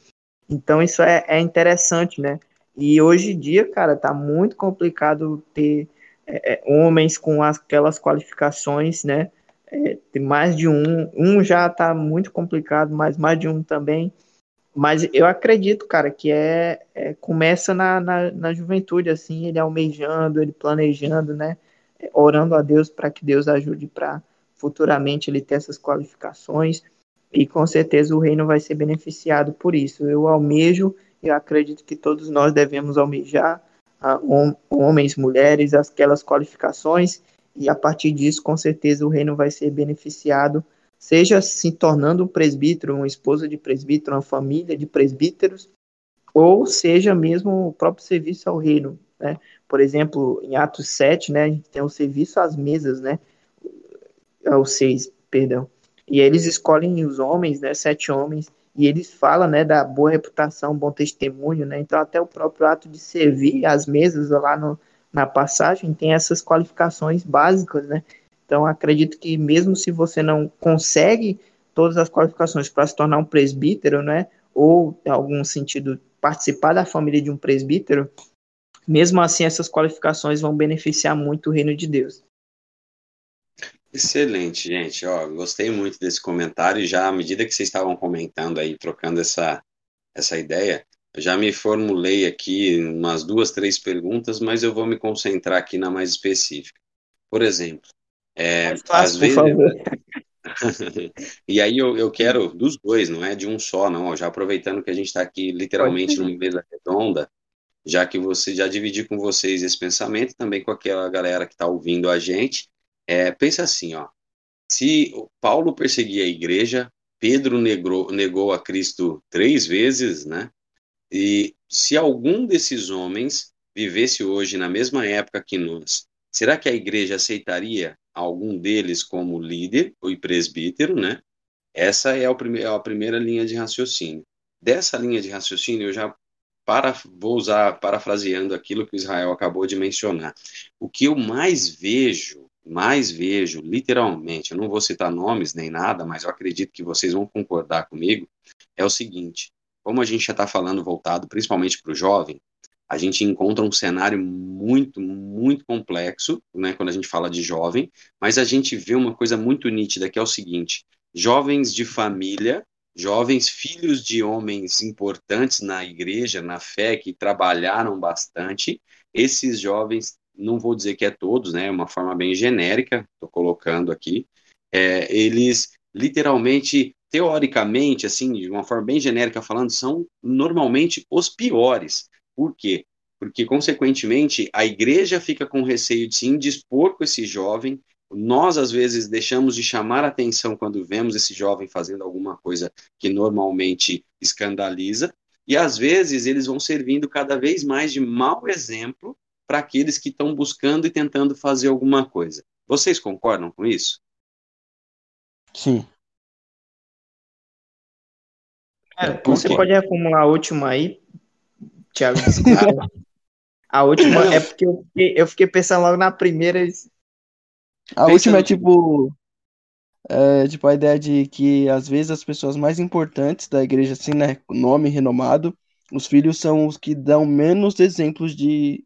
Então isso é, é interessante, né? E hoje em dia, cara, tá muito complicado ter é, é homens com aquelas qualificações, né? É, mais de um, um já tá muito complicado, mas mais de um também. Mas eu acredito, cara, que é, é começa na, na, na, juventude, assim, ele almejando, ele planejando, né? Orando a Deus para que Deus ajude para futuramente ele ter essas qualificações. e com certeza o reino vai ser beneficiado por isso. Eu almejo, e acredito que todos nós devemos almejar homens, mulheres, aquelas qualificações, e a partir disso, com certeza, o reino vai ser beneficiado, seja se tornando um presbítero, uma esposa de presbítero, uma família de presbíteros, ou seja mesmo o próprio serviço ao reino. Né? Por exemplo, em Atos 7, né, a gente tem o serviço às mesas, né? Aos seis, perdão. E eles escolhem os homens, né, sete homens, e eles falam, né, da boa reputação, bom testemunho, né, então até o próprio ato de servir as mesas lá no, na passagem tem essas qualificações básicas, né, então acredito que mesmo se você não consegue todas as qualificações para se tornar um presbítero, né, ou em algum sentido participar da família de um presbítero, mesmo assim essas qualificações vão beneficiar muito o reino de Deus. Excelente, gente. Ó, gostei muito desse comentário. Já à medida que vocês estavam comentando aí, trocando essa, essa ideia, já me formulei aqui umas duas, três perguntas, mas eu vou me concentrar aqui na mais específica. Por exemplo, é, fácil, às vezes. e aí eu, eu quero dos dois, não é de um só, não. Já aproveitando que a gente está aqui literalmente numa mesa redonda, já que você já dividi com vocês esse pensamento, também com aquela galera que está ouvindo a gente. É, pensa assim, ó. Se Paulo perseguia a igreja, Pedro negou, negou a Cristo três vezes, né? E se algum desses homens vivesse hoje na mesma época que nós, será que a igreja aceitaria algum deles como líder ou presbítero, né? Essa é, é a primeira linha de raciocínio. Dessa linha de raciocínio, eu já para, vou usar parafraseando aquilo que Israel acabou de mencionar. O que eu mais vejo mais vejo, literalmente, eu não vou citar nomes nem nada, mas eu acredito que vocês vão concordar comigo, é o seguinte: como a gente já está falando voltado principalmente para o jovem, a gente encontra um cenário muito, muito complexo, né, quando a gente fala de jovem, mas a gente vê uma coisa muito nítida, que é o seguinte: jovens de família, jovens filhos de homens importantes na igreja, na fé, que trabalharam bastante, esses jovens não vou dizer que é todos, né, é uma forma bem genérica, estou colocando aqui, é, eles literalmente, teoricamente, assim, de uma forma bem genérica falando, são normalmente os piores. Por quê? Porque, consequentemente, a igreja fica com receio de se indispor com esse jovem, nós, às vezes, deixamos de chamar atenção quando vemos esse jovem fazendo alguma coisa que normalmente escandaliza, e às vezes eles vão servindo cada vez mais de mau exemplo para aqueles que estão buscando e tentando fazer alguma coisa. Vocês concordam com isso? Sim. Cara, você pode acumular a última aí, Thiago? a última é porque eu fiquei, eu fiquei pensando logo na primeira. A última é tipo. É, tipo, a ideia de que às vezes as pessoas mais importantes da igreja, assim, né? Nome renomado, os filhos são os que dão menos exemplos de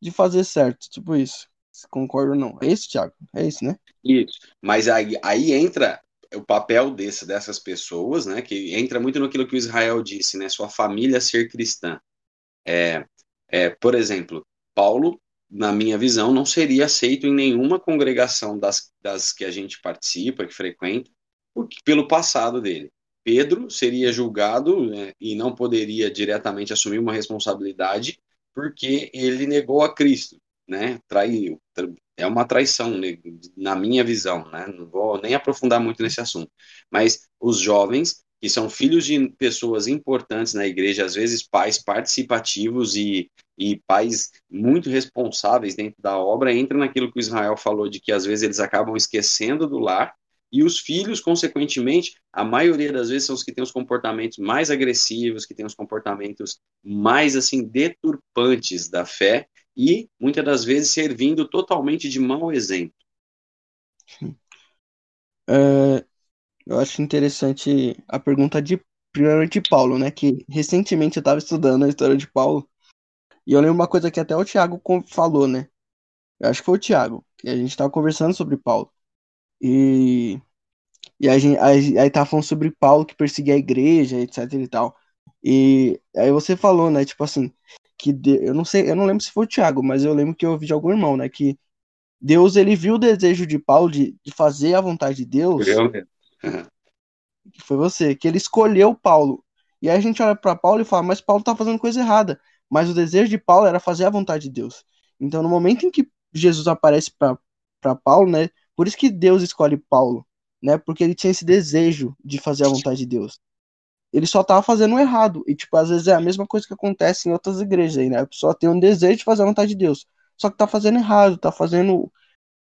de fazer certo, tipo isso. Concordo ou não? É isso, Thiago? É isso, né? Isso. Mas aí, aí entra o papel desse, dessas pessoas, né? Que entra muito naquilo que o Israel disse, né? Sua família ser cristã. É, é, por exemplo, Paulo, na minha visão, não seria aceito em nenhuma congregação das, das que a gente participa, que frequenta, porque, pelo passado dele. Pedro seria julgado né, e não poderia diretamente assumir uma responsabilidade porque ele negou a Cristo, né? Traiu. É uma traição, né? na minha visão, né? Não vou nem aprofundar muito nesse assunto. Mas os jovens, que são filhos de pessoas importantes na igreja, às vezes pais participativos e, e pais muito responsáveis dentro da obra, entram naquilo que o Israel falou, de que às vezes eles acabam esquecendo do lar e os filhos, consequentemente, a maioria das vezes são os que têm os comportamentos mais agressivos, que têm os comportamentos mais assim deturpantes da fé e muitas das vezes servindo totalmente de mau exemplo. É, eu acho interessante a pergunta de primeiro de Paulo, né? Que recentemente eu estava estudando a história de Paulo e eu lembro uma coisa que até o Tiago falou, né? Eu acho que foi o Tiago, que a gente estava conversando sobre Paulo. E, e a gente, aí, aí tava falando sobre Paulo que perseguia a igreja, etc e tal. E aí você falou, né, tipo assim, que de, eu não sei, eu não lembro se foi o Thiago, mas eu lembro que eu ouvi de algum irmão, né, que Deus ele viu o desejo de Paulo de, de fazer a vontade de Deus. que foi você, que ele escolheu Paulo. E aí a gente olha para Paulo e fala, mas Paulo tá fazendo coisa errada. Mas o desejo de Paulo era fazer a vontade de Deus. Então, no momento em que Jesus aparece para Paulo, né? Por isso que Deus escolhe Paulo, né? Porque ele tinha esse desejo de fazer a vontade de Deus. Ele só tava fazendo errado. E, tipo, às vezes é a mesma coisa que acontece em outras igrejas aí, né? A pessoa tem um desejo de fazer a vontade de Deus. Só que tá fazendo errado, tá fazendo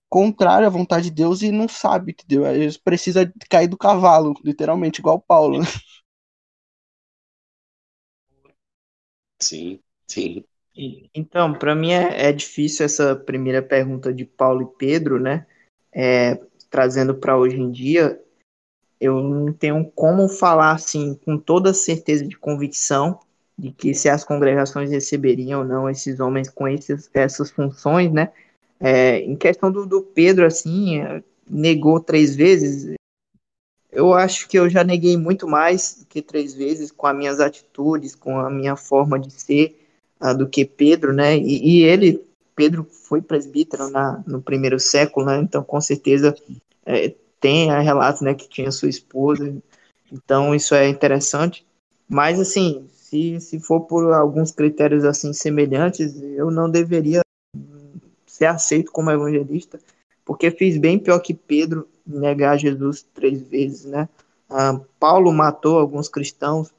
contrário à vontade de Deus e não sabe, entendeu? Eles precisa cair do cavalo, literalmente, igual Paulo. Né? Sim, sim. Então, para mim é, é, difícil essa primeira pergunta de Paulo e Pedro, né? É, trazendo para hoje em dia, eu não tenho como falar assim com toda certeza de convicção de que se as congregações receberiam ou não esses homens com esses, essas funções, né? É, em questão do, do Pedro, assim, é, negou três vezes. Eu acho que eu já neguei muito mais que três vezes com as minhas atitudes, com a minha forma de ser, do que Pedro, né? E, e, ele, Pedro, foi presbítero na, no primeiro século, né? Então, com certeza, é, tem relatos, né, que tinha sua esposa. Então, isso é interessante. Mas, assim, se, se for por alguns critérios assim semelhantes, eu não deveria ser aceito como evangelista, porque fiz bem pior que Pedro negar Jesus três vezes, né? Ah, Paulo matou alguns cristãos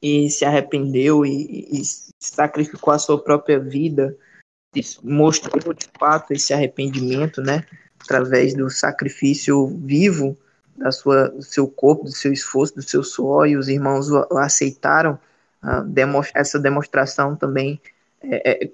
e se arrependeu e, e, sacrificou a sua própria vida, mostrou de fato esse arrependimento, né? Através do sacrifício vivo da sua, do seu corpo, do seu esforço, do seu suor, e os irmãos aceitaram. Ah, essa demonstração também é, é,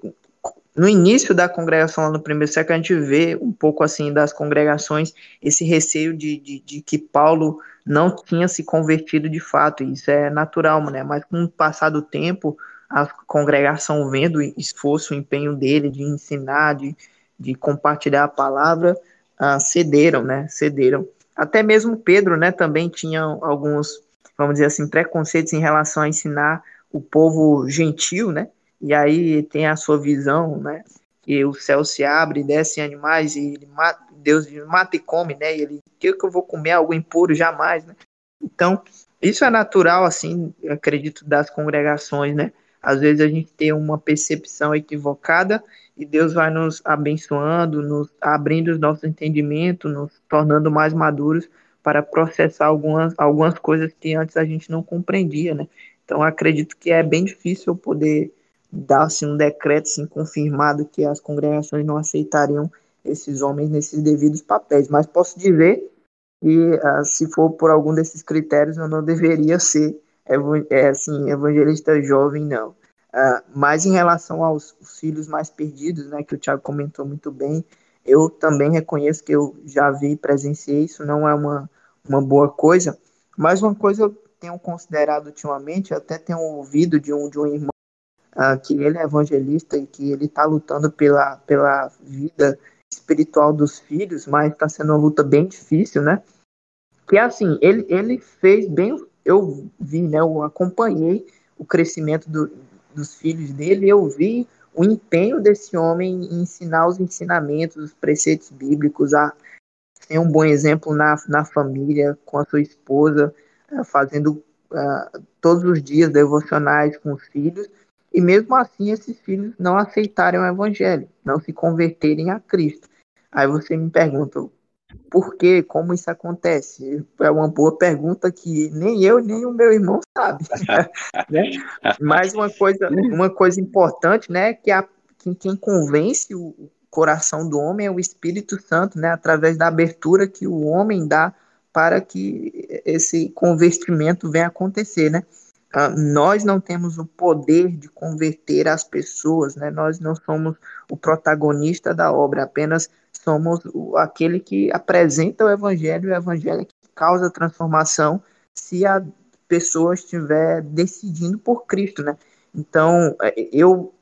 no início da congregação lá no primeiro século, a gente vê um pouco assim das congregações esse receio de, de, de, que Paulo não tinha se convertido de fato, e isso é natural, né? Mas com o passar do tempo, a congregação vendo o esforço, o empenho dele de ensinar, de, de compartilhar a palavra, uh, cederam, né? Cederam. Até mesmo Pedro, né? Também tinha alguns, vamos dizer assim, preconceitos em relação a ensinar o povo gentil, né? e aí tem a sua visão, né? Que o céu se abre, descem animais e mata, Deus mata e come, né? E ele, que que eu vou comer algo impuro jamais, né? Então, isso é natural, assim, acredito, das congregações, né? Às vezes a gente tem uma percepção equivocada e Deus vai nos abençoando, nos abrindo os nossos entendimentos, nos tornando mais maduros para processar algumas, algumas coisas que antes a gente não compreendia, né? Então, acredito que é bem difícil poder dá-se um decreto assim, confirmado que as congregações não aceitariam esses homens nesses devidos papéis. Mas posso dizer que, uh, se for por algum desses critérios, eu não deveria ser é, assim, evangelista jovem, não. Uh, mas em relação aos filhos mais perdidos, né, que o Tiago comentou muito bem, eu também reconheço que eu já vi, presenciei, isso não é uma, uma boa coisa, mas uma coisa eu tenho considerado ultimamente, até tenho ouvido de um, de um irmão uh, que ele é evangelista e que ele está lutando pela, pela vida espiritual dos filhos, mas está sendo uma luta bem difícil, né? Que é assim, ele, ele fez bem, eu vi, né? Eu acompanhei o crescimento do, dos filhos dele, eu vi o empenho desse homem em ensinar os ensinamentos, os preceitos bíblicos, a ser um bom exemplo na, na família, com a sua esposa, uh, fazendo uh, todos os dias devocionais com os filhos, e mesmo assim, esses filhos não aceitarem o evangelho, não se converterem a Cristo. Aí você me pergunta, por quê? Como isso acontece? É uma boa pergunta que nem eu nem o meu irmão sabe. né? Mas uma coisa, uma coisa importante, né, que, a, que quem convence o coração do homem é o Espírito Santo, né, através da abertura que o homem dá para que esse convertimento venha acontecer, né? Uh, nós não temos o poder de converter as pessoas, né? nós não somos o protagonista da obra, apenas somos aquele que apresenta o evangelho, o evangelho é que causa transformação se a pessoa estiver decidindo por Cristo. Né? Então, é, eu,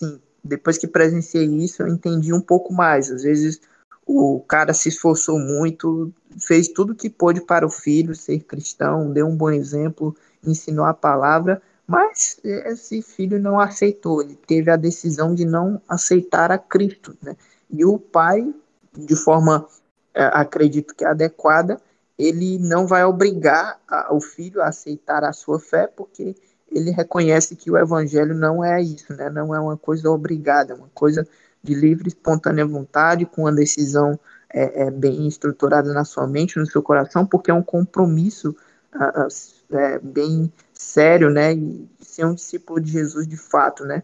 assim, depois que presenciei isso, eu entendi um pouco mais. Às vezes o cara se esforçou muito, fez tudo que pôde para o filho ser cristão, deu um bom exemplo, ensinou a palavra, mas esse filho não aceitou, ele teve a decisão de não aceitar a Cristo, né? E o pai, de forma, é, acredito que adequada, ele não vai obrigar o filho a aceitar a sua fé, porque ele reconhece que o evangelho não é isso, né? Não é uma coisa obrigada, é uma coisa de livre, espontânea vontade, com uma decisão é, é, bem estruturada na sua mente, no seu coração, porque é um compromisso é, bem sério, né? E ser um discípulo de Jesus de fato, né?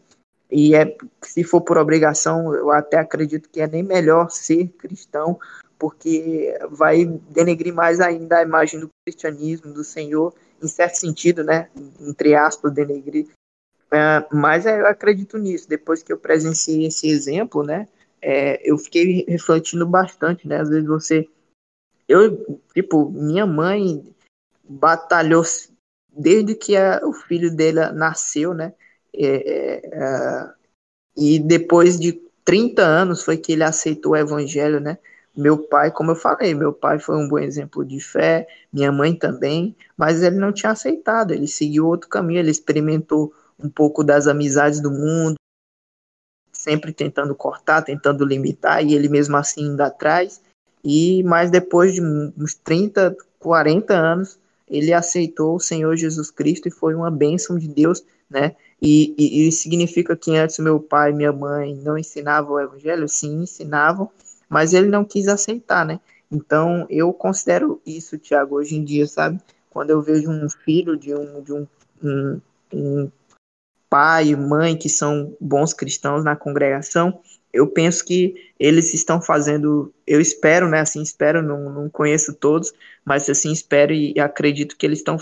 E é, se for por obrigação, eu até acredito que é nem melhor ser cristão, porque vai denegrir mais ainda a imagem do cristianismo, do Senhor, em certo sentido, né? Entre aspas, denegrir. É, mas é, eu acredito nisso. Depois que eu presenciei esse exemplo, né? É, eu fiquei refletindo bastante, né? Às vezes você. Eu, tipo, minha mãe batalhou desde que a, o filho dela nasceu, né? É, é, e depois de 30 anos foi que ele aceitou o evangelho, né? Meu pai, como eu falei, meu pai foi um bom exemplo de fé, minha mãe também, mas ele não tinha aceitado, ele seguiu outro caminho, ele experimentou um pouco das amizades do mundo, sempre tentando cortar, tentando limitar, e ele mesmo assim ainda atrás. E mas depois de uns 30, 40 anos, ele aceitou o Senhor Jesus Cristo e foi uma bênção de Deus, né? E, e, e significa que antes meu pai e minha mãe não ensinavam o evangelho? Sim, ensinavam, mas ele não quis aceitar, né? Então eu considero isso, Tiago, hoje em dia, sabe? Quando eu vejo um filho de um, de um, um, um pai e mãe que são bons cristãos na congregação, eu penso que eles estão fazendo, eu espero, né? Assim, espero, não, não conheço todos, mas assim, espero e acredito que eles estão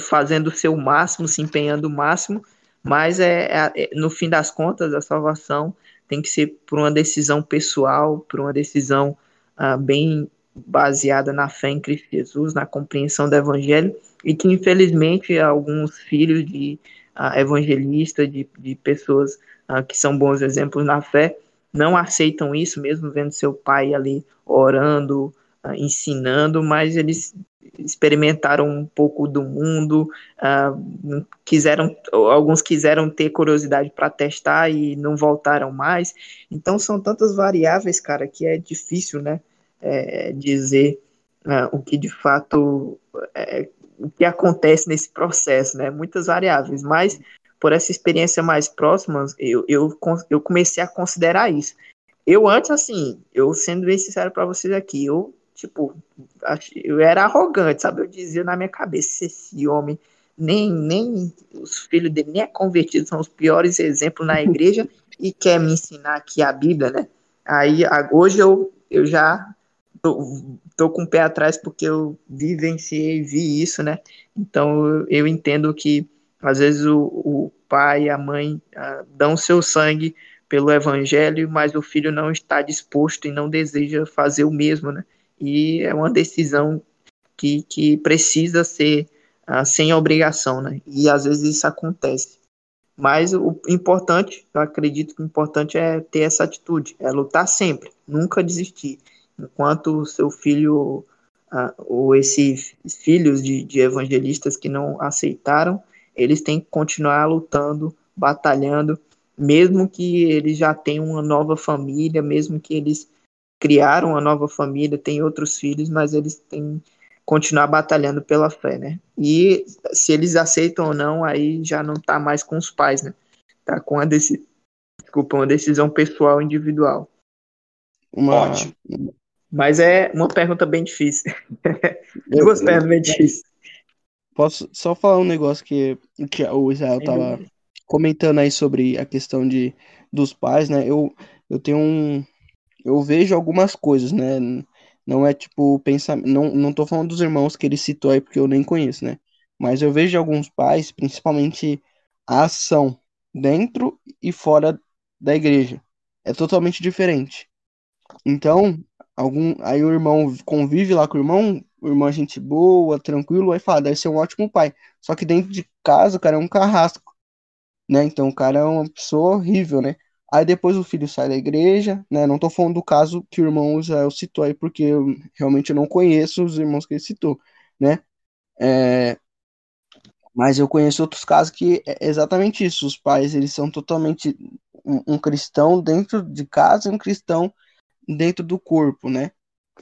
fazendo o seu máximo, se empenhando o máximo, mas é, é, é, no fim das contas, a salvação tem que ser por uma decisão pessoal, por uma decisão ah, bem baseada na fé em Cristo Jesus, na compreensão do Evangelho, e que infelizmente alguns filhos de uh, evangelistas, de, de pessoas uh, que são bons exemplos na fé, não aceitam isso, mesmo vendo seu pai ali orando, uh, ensinando, mas eles experimentaram um pouco do mundo, uh, quiseram, alguns quiseram ter curiosidade para testar e não voltaram mais. Então são tantas variáveis, cara, que é difícil, né, é, dizer uh, o que de fato é, o que acontece nesse processo, né? Muitas variáveis, mas por essa experiência mais próxima, eu, eu, eu comecei a considerar isso. Eu antes, assim, eu sendo bem sincero para vocês aqui, eu, tipo, eu era arrogante, sabe? Eu dizia na minha cabeça, esse homem, nem, nem os filhos dele nem é convertido, são os piores exemplos na igreja e quer me ensinar aqui a Bíblia, né? Aí, hoje eu, eu já tô, tô com o pé atrás porque eu vivenciei, vi isso, né? Então eu, eu entendo que às vezes o, o pai e a mãe ah, dão seu sangue pelo evangelho, mas o filho não está disposto e não deseja fazer o mesmo, né? E é uma decisão que, que precisa ser ah, sem obrigação, né? E às vezes isso acontece. Mas o importante, eu acredito que o importante é ter essa atitude, é lutar sempre, nunca desistir enquanto o seu filho uh, ou esses filhos de, de evangelistas que não aceitaram, eles têm que continuar lutando, batalhando, mesmo que eles já tenham uma nova família, mesmo que eles criaram uma nova família, têm outros filhos, mas eles têm que continuar batalhando pela fé, né? E se eles aceitam ou não, aí já não tá mais com os pais, né? Tá com a decisão, desculpa, uma decisão pessoal individual. Uma, Ótimo. Mas é uma pergunta bem difícil. Duas perguntas bem difíceis. Posso só falar um negócio que, que o Israel estava comentando aí sobre a questão de, dos pais, né? Eu, eu tenho um. Eu vejo algumas coisas, né? Não é tipo pensamento. Não, não tô falando dos irmãos que ele citou aí, porque eu nem conheço, né? Mas eu vejo alguns pais, principalmente a ação dentro e fora da igreja. É totalmente diferente. Então, algum aí o irmão convive lá com o irmão, o irmão é gente boa, tranquilo, aí fala, deve ser um ótimo pai. Só que dentro de casa o cara é um carrasco, né? Então o cara é uma pessoa horrível, né? Aí depois o filho sai da igreja, né? Não tô falando do caso que o irmão Israel citou aí, porque eu realmente não conheço os irmãos que ele citou, né? É... Mas eu conheço outros casos que é exatamente isso. Os pais, eles são totalmente um, um cristão dentro de casa e um cristão dentro do corpo, né?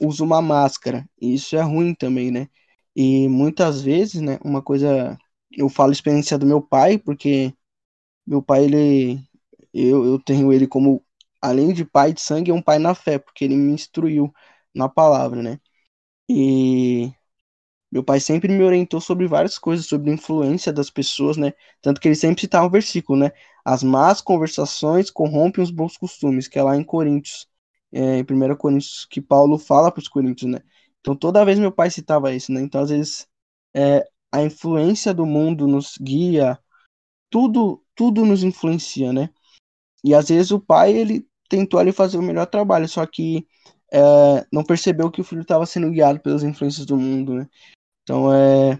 usa uma máscara. E isso é ruim também, né? E muitas vezes, né, uma coisa, eu falo experiência do meu pai, porque meu pai, ele, eu, eu tenho ele como, além de pai de sangue, é um pai na fé, porque ele me instruiu na palavra, né? E meu pai sempre me orientou sobre várias coisas, sobre a influência das pessoas, né? Tanto que ele sempre citava um versículo, né? As más conversações corrompem os bons costumes, que é lá em Coríntios, é, em 1 Coríntios, que Paulo fala para os Coríntios, né? Então toda vez meu pai citava isso, né? Então às vezes é, a influência do mundo nos guia, tudo, tudo nos influencia, né? E às vezes o pai ele tentou ali fazer o melhor trabalho, só que é, não percebeu que o filho estava sendo guiado pelas influências do mundo, né? Então é,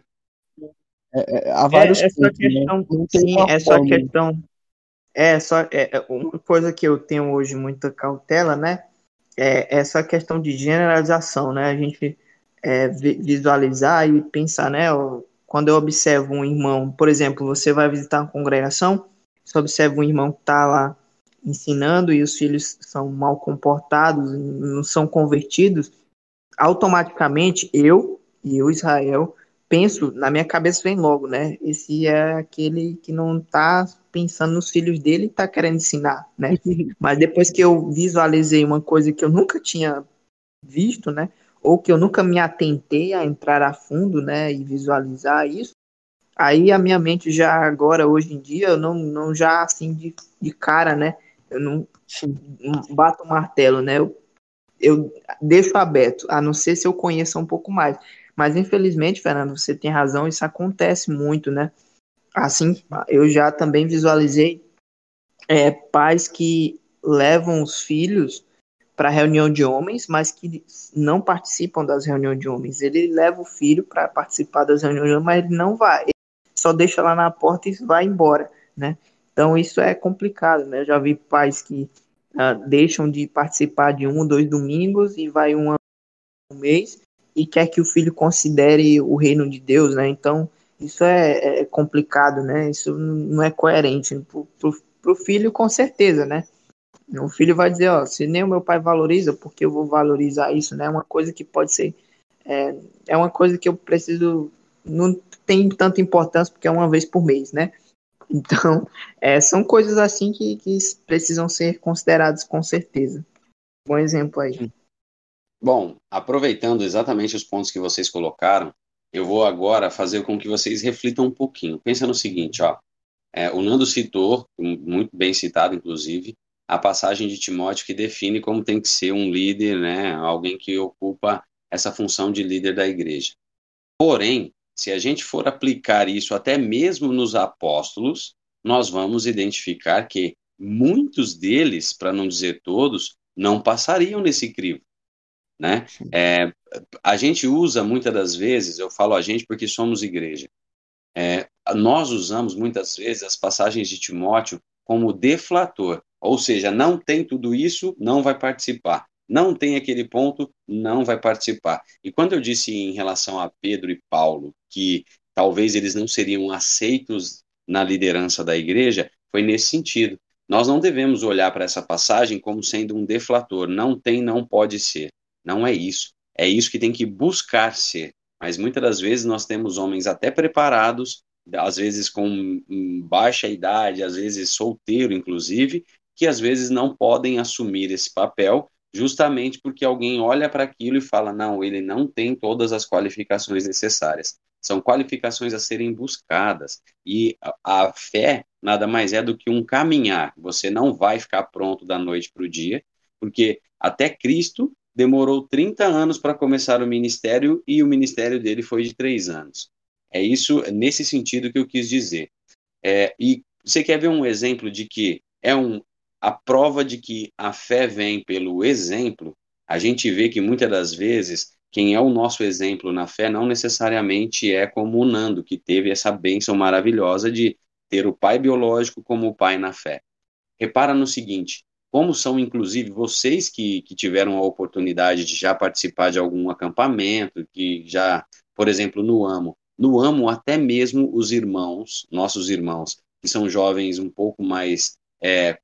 é, é há vários é, essa pontos, né? questão, né? sim, essa forma. questão é só é, é, uma coisa que eu tenho hoje muita cautela, né? É essa questão de generalização, né? A gente é, visualizar e pensar, né? Quando eu observo um irmão, por exemplo, você vai visitar uma congregação, você observa um irmão que está lá ensinando e os filhos são mal comportados, não são convertidos, automaticamente eu e o Israel penso, na minha cabeça vem logo, né? Esse é aquele que não está pensando nos filhos dele e está querendo ensinar, né? Mas depois que eu visualizei uma coisa que eu nunca tinha visto, né? Ou que eu nunca me atentei a entrar a fundo, né? E visualizar isso, aí a minha mente já agora, hoje em dia, eu não, não já assim de, de cara, né? Eu não, bato o martelo, né? Eu, eu deixo aberto, a não ser se eu conheça um pouco mais. Mas infelizmente, Fernando, você tem razão, isso acontece muito, né? Assim, eu já também visualizei é, pais que levam os filhos para reunião de homens, mas que não participam das reuniões de homens. Ele leva o filho para participar das reuniões de homens, mas ele não vai. Ele só deixa lá na porta e vai embora, né? Então isso é complicado, né? Eu já vi pais que uh, deixam de participar de um ou dois domingos e vai um mês e quer que o filho considere o reino de Deus, né? Então, isso é, é complicado, né? Isso não é coerente. Para o filho, com certeza, né? O filho vai dizer, ó, se nem o meu pai valoriza, porque eu vou valorizar isso, né? É uma coisa que pode ser... É, é uma coisa que eu preciso... Não tem tanta importância, porque é uma vez por mês, né? Então, é, são coisas assim que, que precisam ser consideradas com certeza. Bom exemplo aí. Bom, aproveitando exatamente os pontos que vocês colocaram, eu vou agora fazer com que vocês reflitam um pouquinho. Pensa no seguinte, ó. É, o Nando citou, muito bem citado, inclusive, a passagem de Timóteo que define como tem que ser um líder, né, alguém que ocupa essa função de líder da igreja. Porém, se a gente for aplicar isso até mesmo nos apóstolos, nós vamos identificar que muitos deles, para não dizer todos, não passariam nesse crivo né? É, a gente usa muitas das vezes, eu falo a gente porque somos igreja, é, nós usamos muitas vezes as passagens de Timóteo como deflator, ou seja, não tem tudo isso, não vai participar. Não tem aquele ponto, não vai participar. E quando eu disse em relação a Pedro e Paulo que talvez eles não seriam aceitos na liderança da igreja, foi nesse sentido. Nós não devemos olhar para essa passagem como sendo um deflator. Não tem, não pode ser. Não é isso. É isso que tem que buscar ser. Mas muitas das vezes nós temos homens até preparados, às vezes com baixa idade, às vezes solteiro, inclusive, que às vezes não podem assumir esse papel, justamente porque alguém olha para aquilo e fala: não, ele não tem todas as qualificações necessárias. São qualificações a serem buscadas. E a, fé nada mais é do que um caminhar. Você não vai ficar pronto da noite para o dia, porque até Cristo demorou 30 anos para começar o ministério e o ministério dele foi de três anos. É isso, nesse sentido que eu quis dizer. É, e você quer ver um exemplo de que é um, a prova de que a fé vem pelo exemplo? A gente vê que muitas das vezes quem é o nosso exemplo na fé não necessariamente é como o Nando, que teve essa bênção maravilhosa de ter o pai biológico como o pai na fé. Repara no seguinte: como são, inclusive, vocês que, que tiveram a oportunidade de já participar de algum acampamento, que já, por exemplo, no AMO. No AMO, até mesmo os irmãos, nossos irmãos, que são jovens um pouco mais, é,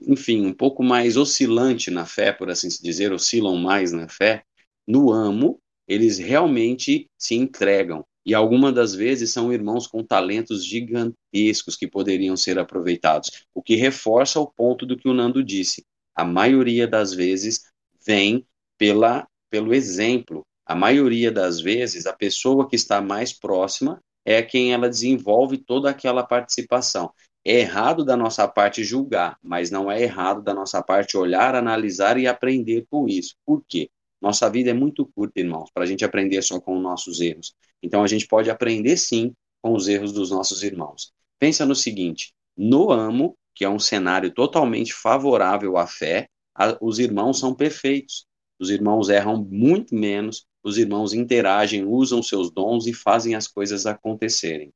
enfim, um pouco mais oscilante na fé, por assim dizer, oscilam mais na fé, no amo, eles realmente se entregam. E algumas das vezes são irmãos com talentos gigantescos que poderiam ser aproveitados, o que reforça o ponto do que o Nando disse. A maioria das vezes vem pela, pelo exemplo. A maioria das vezes, a pessoa que está mais próxima é quem ela desenvolve toda aquela participação. É errado da nossa parte julgar, mas não é errado da nossa parte olhar, analisar e aprender com isso. Por quê? Nossa vida é muito curta, irmãos, para a gente aprender só com os nossos erros. Então a gente pode aprender sim com os erros dos nossos irmãos. Pensa no seguinte: no amo, que é um cenário totalmente favorável à fé, a, os irmãos são perfeitos. Os irmãos erram muito menos, os irmãos interagem, usam seus dons e fazem as coisas acontecerem.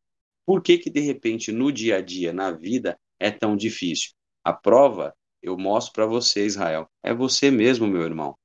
Por que que de repente no dia a dia, na vida, é tão difícil? A prova, eu mostro para você, Israel, é você mesmo, meu irmão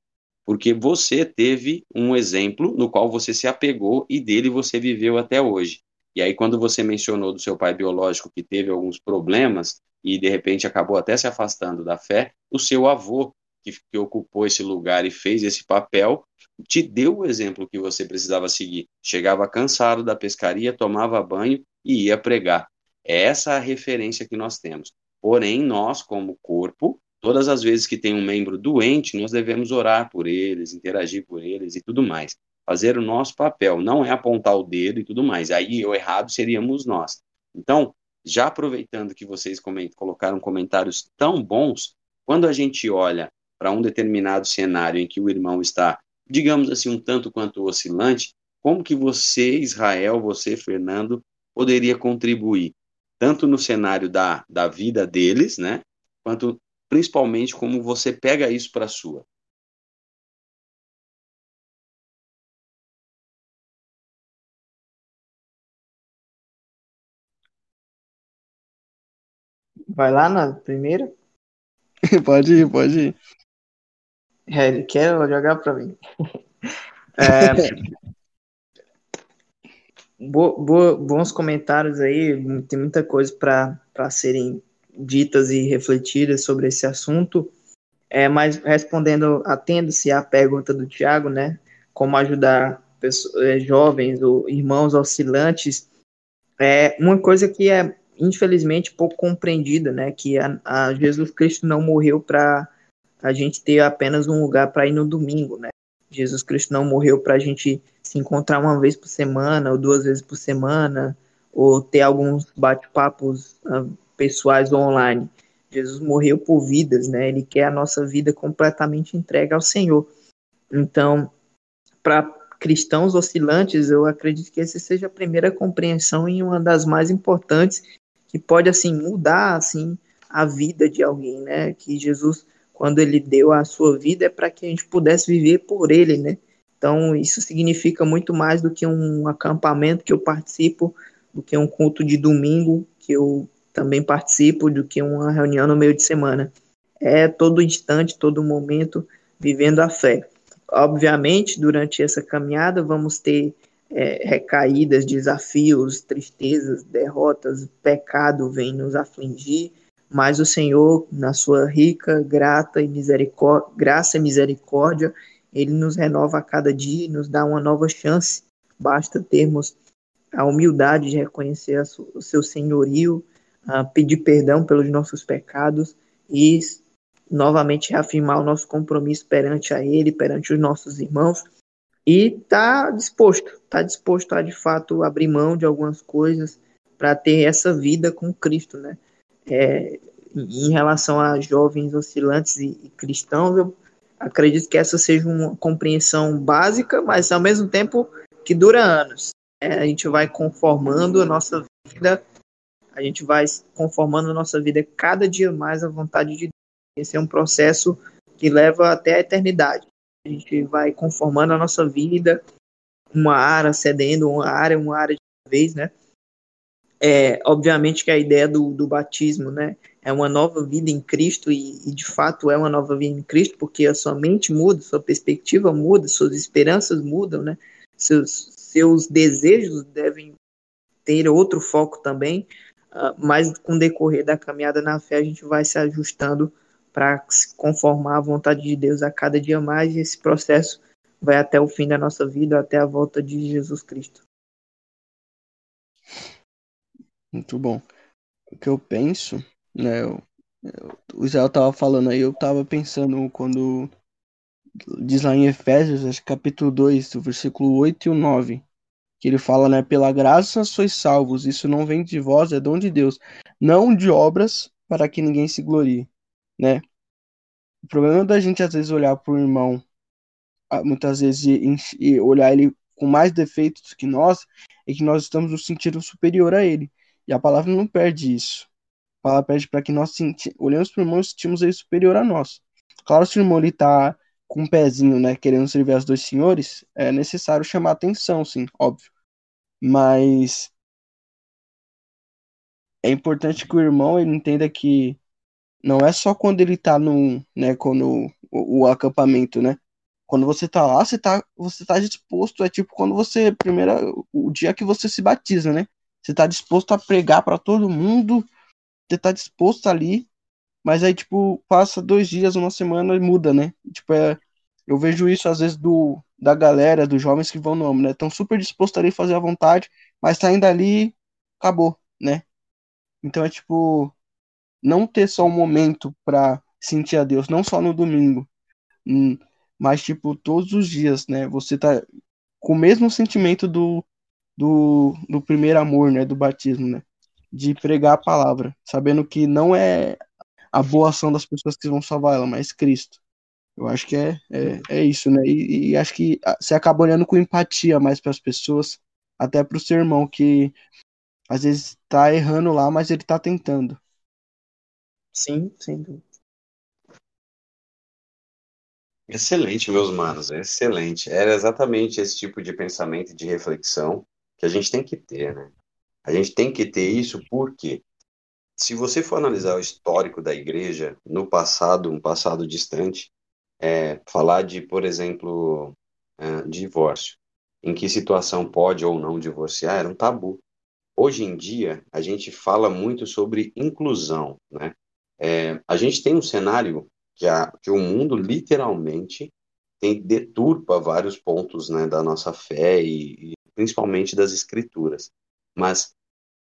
porque você teve um exemplo no qual você se apegou e dele você viveu até hoje. E aí, quando você mencionou do seu pai biológico que teve alguns problemas e de repente acabou até se afastando da fé, o seu avô, que, que ocupou esse lugar e fez esse papel, te deu o exemplo que você precisava seguir. Chegava cansado da pescaria, tomava banho e ia pregar. É essa a referência que nós temos. Porém, nós, como corpo, Todas as vezes que tem um membro doente, nós devemos orar por eles, interagir por eles e tudo mais. Fazer o nosso papel, não é apontar o dedo e tudo mais. Aí o errado seríamos nós. Então, já aproveitando que vocês colocaram comentários tão bons, quando a gente olha para um determinado cenário em que o irmão está, digamos assim, um tanto quanto oscilante, como que você, Israel, você, Fernando, poderia contribuir, tanto no cenário da, da vida deles, né, quanto principalmente como você pega isso para a sua. Vai lá na primeira? pode ir, pode ir. É, ele quer jogar para mim. É, bo, bo, bons comentários aí, tem muita coisa para serem ditas e refletidas sobre esse assunto. É, mas respondendo, atendo-se à pergunta do Tiago, né? Como ajudar pessoas, é, jovens ou irmãos oscilantes, é uma coisa que é infelizmente pouco compreendida, né? Que a, a Jesus Cristo não morreu para a gente ter apenas um lugar para ir no domingo, né? Jesus Cristo não morreu para a gente se encontrar uma vez por semana ou duas vezes por semana ou ter alguns bate-papos ah, pessoais online. Jesus morreu por vidas, né? Ele quer a nossa vida completamente entregue ao Senhor. Então, para cristãos oscilantes, eu acredito que essa seja a primeira compreensão e uma das mais importantes que pode assim mudar assim a vida de alguém, né? Que Jesus, quando ele deu a sua vida, é para que a gente pudesse viver por ele, né? Então, isso significa muito mais do que um acampamento que eu participo, do que um culto de domingo que eu também participo do que uma reunião no meio de semana. É todo instante, todo momento vivendo a fé. Obviamente, durante essa caminhada, vamos ter é, recaídas, desafios, tristezas, derrotas, pecado vem nos afligir, mas o Senhor, na sua rica grata e misericórdia, graça e misericórdia, ele nos renova a cada dia nos dá uma nova chance. Basta termos a humildade de reconhecer o seu senhorio, pedir perdão pelos nossos pecados e novamente reafirmar o nosso compromisso perante a Ele, perante os nossos irmãos e tá disposto, tá disposto a de fato abrir mão de algumas coisas para ter essa vida com Cristo, né? É, em relação a jovens oscilantes e, e cristãos, eu acredito que essa seja uma compreensão básica, mas ao mesmo tempo que dura anos. É, a gente vai conformando a nossa vida a gente vai conformando a nossa vida cada dia mais à vontade de Deus. Esse é um processo que leva até a eternidade. A gente vai conformando a nossa vida, uma área cedendo uma área, uma área de vez, né? É, obviamente que a ideia do, do batismo, né, é uma nova vida em Cristo e, e, de fato é uma nova vida em Cristo, porque a sua mente muda, sua perspectiva muda, suas esperanças mudam, né? Seus, seus desejos devem ter outro foco também, ah, mas com o decorrer da caminhada na fé a gente vai se ajustando para se conformar à vontade de Deus a cada dia mais e esse processo vai até o fim da nossa vida, até a volta de Jesus Cristo. Muito bom. O que eu penso, né? Eu, eu, o Israel tava falando aí, eu tava pensando quando diz lá em Efésios, acho, capítulo 2, o versículo 8 e o 9, que ele fala, né? Pela graça sois salvos, isso não vem de vós, é dom de Deus, não de obras para que ninguém se glorie, né? O problema da gente às vezes olhar para o irmão, muitas vezes e, e olhar ele com mais defeitos que nós, é que nós estamos no sentido superior a ele. E a palavra não perde isso. A palavra pede para que nós olhemos para o irmão e sentimos ele superior a nós. Claro, se o irmão está com um pezinho, né, querendo servir aos dois senhores, é necessário chamar atenção, sim, óbvio. Mas é importante que o irmão ele entenda que não é só quando ele está no, né, quando o, o, acampamento, né? Quando você está lá, você está você tá disposto, é tipo quando você primeira o dia que você se batiza, né? Você está disposto a pregar para todo mundo, você está disposto ali mas aí, tipo, passa dois dias, uma semana e muda, né? Tipo, é, eu vejo isso às vezes do, da galera, dos jovens que vão no amo, né? Estão super dispostos ali a fazer a vontade, mas tá ali, acabou, né? Então é tipo, não ter só um momento pra sentir a Deus, não só no domingo, hum, mas tipo, todos os dias, né? Você tá com o mesmo sentimento do, do, do primeiro amor, né? Do batismo, né? De pregar a palavra, sabendo que não é a boa ação das pessoas que vão salvar ela, mas Cristo. Eu acho que é, é, é isso, né? E, e, acho que ah, você acaba olhando com empatia mais para as pessoas, até para o seu irmão, que às vezes está errando lá, mas ele está tentando. Sim, sem dúvida. Excelente, meus manos, excelente. Era exatamente esse tipo de pensamento de reflexão que a gente tem que ter, né? A gente tem que ter isso porque se você for analisar o histórico da igreja no passado, um passado distante, é, falar de, por exemplo, é, divórcio, em que situação pode ou não divorciar, era um tabu. Hoje em dia, a gente fala muito sobre inclusão, né? É, a gente tem um cenário que, a, que o mundo literalmente tem deturpa vários pontos né, da nossa fé e, e principalmente das escrituras. Mas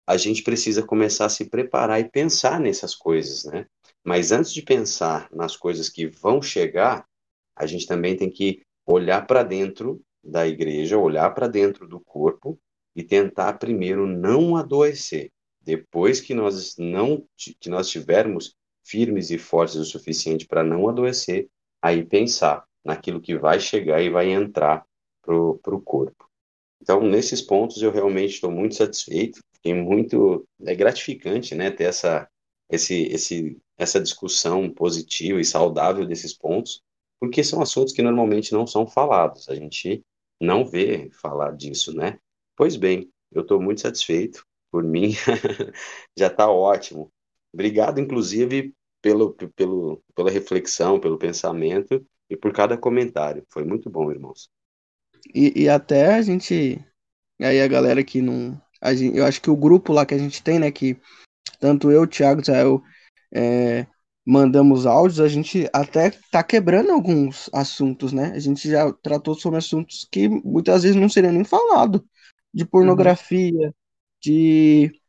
a gente precisa começar a se preparar e pensar nessas coisas, né? Mas antes de pensar nas coisas que vão chegar, a gente também tem que olhar para dentro da igreja, olhar para dentro do corpo e tentar primeiro não adoecer. Depois que nós não que nós tivermos firmes e fortes o suficiente para não adoecer, aí pensar naquilo que vai chegar e vai entrar para o corpo. Então, nesses pontos, eu realmente estou muito satisfeito fiquei muito é gratificante, né, ter essa esse esse essa discussão positiva e saudável desses pontos, porque são assuntos que normalmente não são falados. A gente não vê falar disso, né? Pois bem, eu estou muito satisfeito. Por mim, já está ótimo. Obrigado, inclusive, pelo, pelo, pela reflexão, pelo pensamento e por cada comentário. Foi muito bom, irmãos. E, e até a gente. Aí a galera que não, Gente, eu acho que o grupo lá que a gente tem, né, que tanto eu, Thiago, Israel, é, mandamos áudios, a gente até tá quebrando alguns assuntos, né? A gente já tratou sobre assuntos que muitas vezes não seria nem falado, de pornografia, uhum. de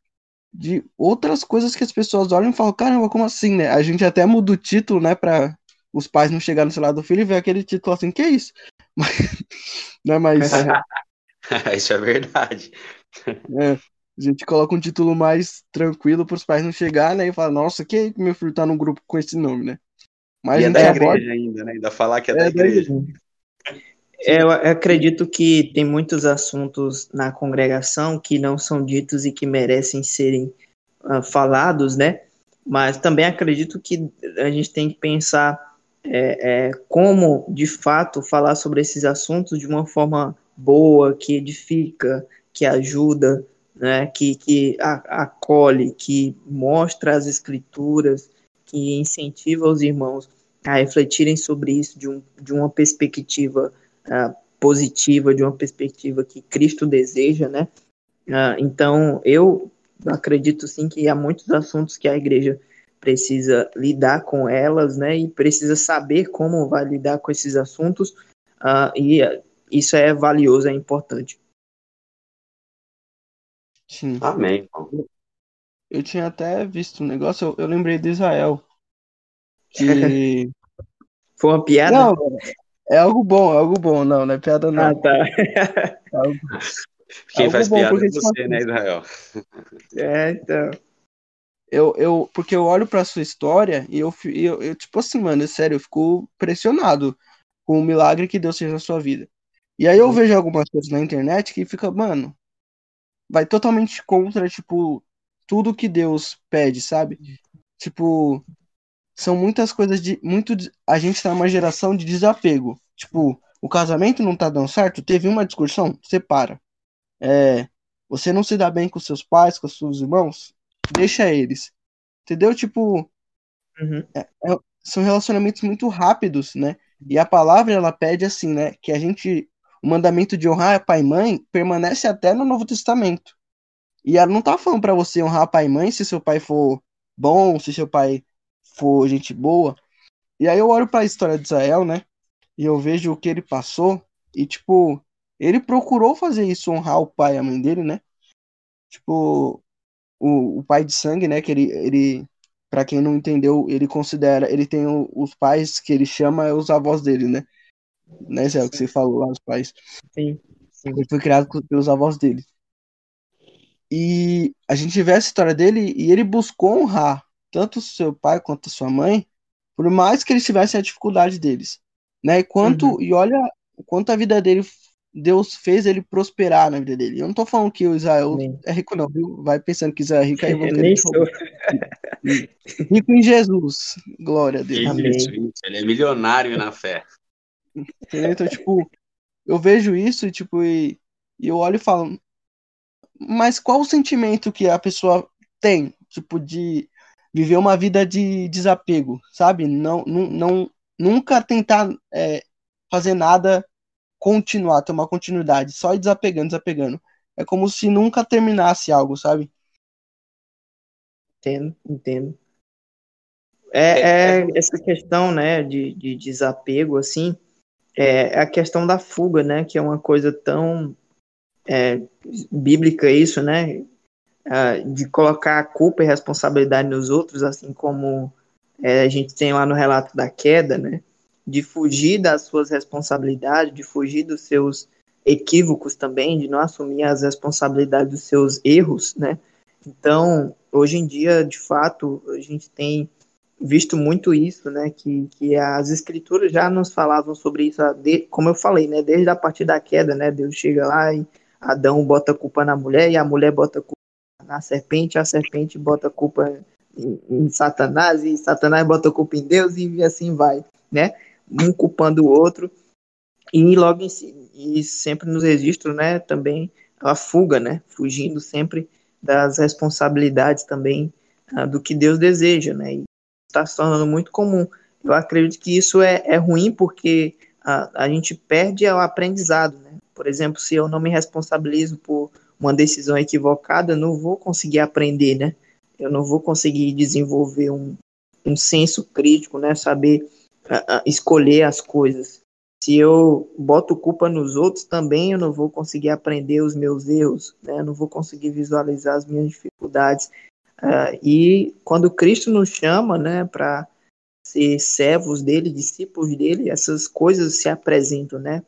de outras coisas que as pessoas olham e falam, caramba, como assim, né? A gente até muda o título, né, para os pais não chegarem no celular do filho e ver aquele título assim, que é isso? Mas, né, mas... isso é verdade. É, a gente coloca um título mais tranquilo para os pais não chegar, né? E falar, nossa, que meu filho tá num grupo com esse nome, né? Mas e é da aborda... igreja ainda, né? Ainda falar que é, é da igreja. É, eu acredito que tem muitos assuntos na congregação que não são ditos e que merecem serem uh, falados, né? Mas também acredito que a gente tem que pensar é, é, como, de fato, falar sobre esses assuntos de uma forma boa, que edifica, que ajuda, né, que, que acolhe, que mostra as escrituras, que incentiva os irmãos a refletirem sobre isso de, um, de uma perspectiva uh, positiva, de uma perspectiva que Cristo deseja, né? Uh, então, eu acredito sim que há muitos assuntos que a igreja precisa lidar com elas, né? E precisa saber como vai lidar com esses assuntos, uh, e isso é valioso, é importante. Sim. Amém. Eu tinha até visto um negócio, eu, eu lembrei de Israel. Que. Foi uma piada? Não, é algo bom, é algo bom, não, não é piada não. Ah, tá. É algo- Quem Algo faz bom, piada é você, né, Israel? É, então. Eu, eu, porque eu olho pra sua história e eu, eu, eu, tipo assim, mano, é sério, eu fico pressionado com o milagre que Deus fez na sua vida. E aí eu vejo algumas coisas na internet que fica, mano, vai totalmente contra, tipo, tudo que Deus pede, sabe? Tipo, são muitas coisas de, muito, a gente tá numa geração de desapego. Tipo, o casamento não tá dando certo, teve uma discussão, separa. É, você não se dá bem com seus pais, com seus irmãos, deixa eles. Entendeu? Tipo, Uhum. são relacionamentos muito rápidos, né? E a palavra ela pede assim, né, que a gente o mandamento de honrar pai e mãe permanece até no Novo Testamento. E ela não tá falando pra você honrar pai e mãe se seu pai for bom, se seu pai for gente boa. E aí eu olho pra história de Israel, né? E eu vejo o que ele passou e tipo, ele procurou fazer isso, honrar o pai e a mãe dele, né? Tipo, o, o pai de sangue, né, que ele ele Pra quem não entendeu, ele considera, ele tem o- os pais que ele chama é os avós dele, né? Né, Zé, o que você falou lá, os pais. Sim, sim. Ele foi criado pelos avós dele. E a gente vê essa história dele e ele buscou honrar tanto o seu pai quanto a sua mãe, por mais que eles tivessem a dificuldade deles, né? E quanto Uhum. e olha o quanto a vida dele Deus fez ele prosperar na vida dele. Eu não tô falando que o Israel Nem, é rico não, viu? Vai pensando que Israel é rico aí vão querer sou. Rico em Jesus. Glória a Deus. Isso, isso. Ele é milionário na fé. Entendeu? Então, tipo, eu vejo isso, tipo, e, e eu olho e falo, mas qual o sentimento que a pessoa tem, tipo, de viver uma vida de desapego, sabe? Não, não, não nunca tentar é, fazer nada continuar, ter uma continuidade, só ir desapegando, desapegando. É como se nunca terminasse algo, sabe? Entendo, entendo. É, é essa questão, né, de, de desapego, assim, é a questão da fuga, né, que é uma coisa tão é, bíblica isso, né, de colocar a culpa e responsabilidade nos outros, assim como é, a gente tem lá no relato da queda, né, de fugir das suas responsabilidades, de fugir dos seus equívocos também, de não assumir as responsabilidades dos seus erros, né, então, hoje em dia, de fato, a gente tem visto muito isso, né? Que, que as escrituras já nos falavam sobre isso, como eu falei, né? Desde a partir da queda, né? Deus chega lá e Adão bota a culpa na mulher e a mulher bota a culpa na serpente, a serpente bota a culpa em, em Satanás e Satanás bota a culpa em Deus e assim vai, né? Um culpando o outro e logo em e sempre nos registros, né? Também a fuga, né? Fugindo sempre das responsabilidades também uh, do que Deus deseja, né? E está se tornando muito comum. Eu acredito que isso é, é ruim porque a, a gente perde o aprendizado, né? Por exemplo, se eu não me responsabilizo por uma decisão equivocada, eu não vou conseguir aprender, né? Eu não vou conseguir desenvolver um, um senso crítico, né? Saber escolher as coisas. Se eu boto culpa nos outros, também eu não vou conseguir aprender os meus erros, né? Eu não vou conseguir visualizar as minhas dificuldades. Uh, e quando Cristo nos chama, né, para ser servos dele, discípulos dele, essas coisas se apresentam, né?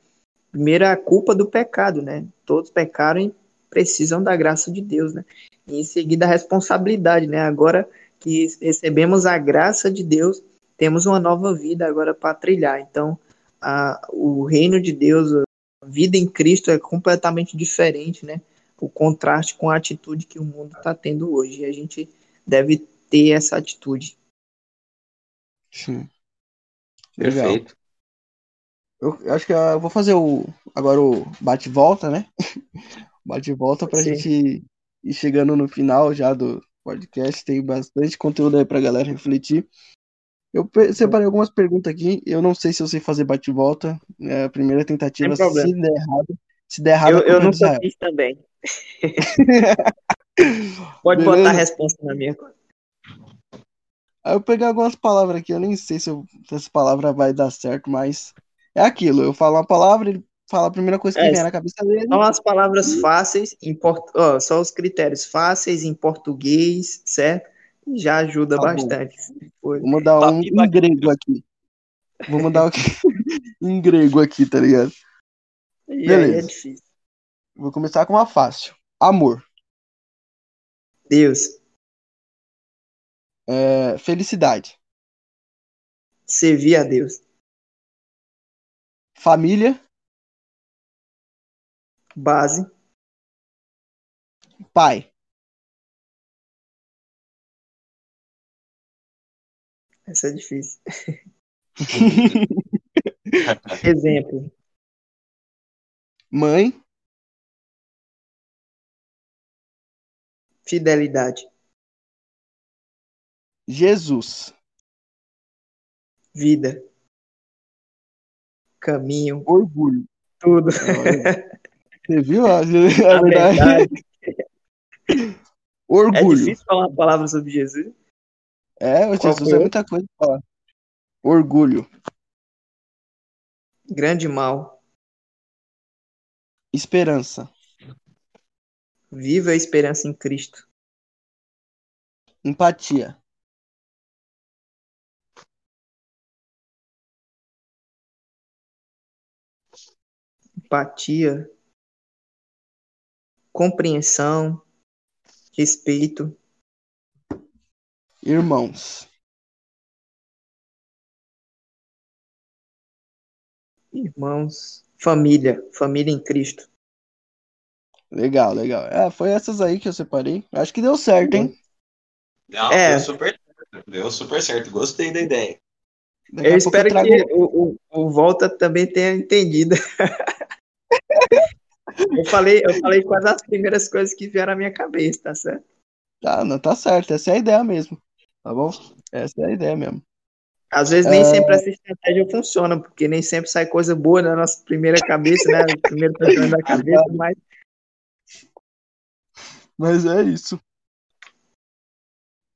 Primeiro a culpa do pecado, né? Todos pecaram e precisam da graça de Deus, né? E em seguida a responsabilidade, né? Agora que recebemos a graça de Deus, temos uma nova vida agora para trilhar. Então, a, o reino de Deus, a vida em Cristo é completamente diferente, né? O contraste com a atitude que o mundo está tendo hoje. E a gente deve ter essa atitude. Sim. Legal. Perfeito. Eu acho que eu vou fazer o agora o bate-volta, né? bate-volta pra Sim. gente ir chegando no final já do podcast. Tem bastante conteúdo aí pra galera refletir. Eu separei algumas perguntas aqui. Eu não sei se eu sei fazer bate-volta. É a primeira tentativa. Se der errado, se der errado, Eu, eu é nunca fiz também. Pode Beleza? botar a resposta na minha conta. Aí eu peguei algumas palavras aqui. Eu nem sei se, eu, se essa palavra vai dar certo, mas é aquilo, eu falo uma palavra, ele fala a primeira coisa que É, vem na cabeça dele. São as palavras fáceis, em port... ó, só os critérios fáceis em português, certo? Já ajuda Tá bastante. Foi. Vou mandar um em grego aqui. Vou mandar um em grego aqui, tá ligado? E é Beleza. difícil. Vou começar com uma fácil. Amor. Deus, É, felicidade. servir a Deus. Família. Base, Pai. essa é difícil. Exemplo, Mãe. fidelidade, Jesus. vida, caminho, Orgulho. tudo. Você viu? A, a A verdade. verdade. É Orgulho. difícil falar uma palavra sobre Jesus. É, o Qual Jesus foi é muita coisa pra falar. Orgulho. Grande mal. Esperança. Viva a esperança em Cristo. Empatia. Empatia. Compreensão. Respeito. Irmãos. Irmãos. Família. Família em Cristo. Legal, legal. É, foi essas aí que eu separei. Acho que deu certo, hein? Não, É. deu super certo. Deu super certo. Gostei da ideia. Daqui Eu espero trago- que o, o, o Volta também tenha entendido. eu, falei, eu falei quase as primeiras coisas que vieram à minha cabeça, tá certo? Tá, não, tá certo. Essa é a ideia mesmo. Tá bom? Essa é a ideia mesmo. Às vezes nem É. sempre essa estratégia funciona, porque nem sempre sai coisa boa na nossa primeira cabeça, né? O primeiro pensamento da cabeça, mas Mas é isso.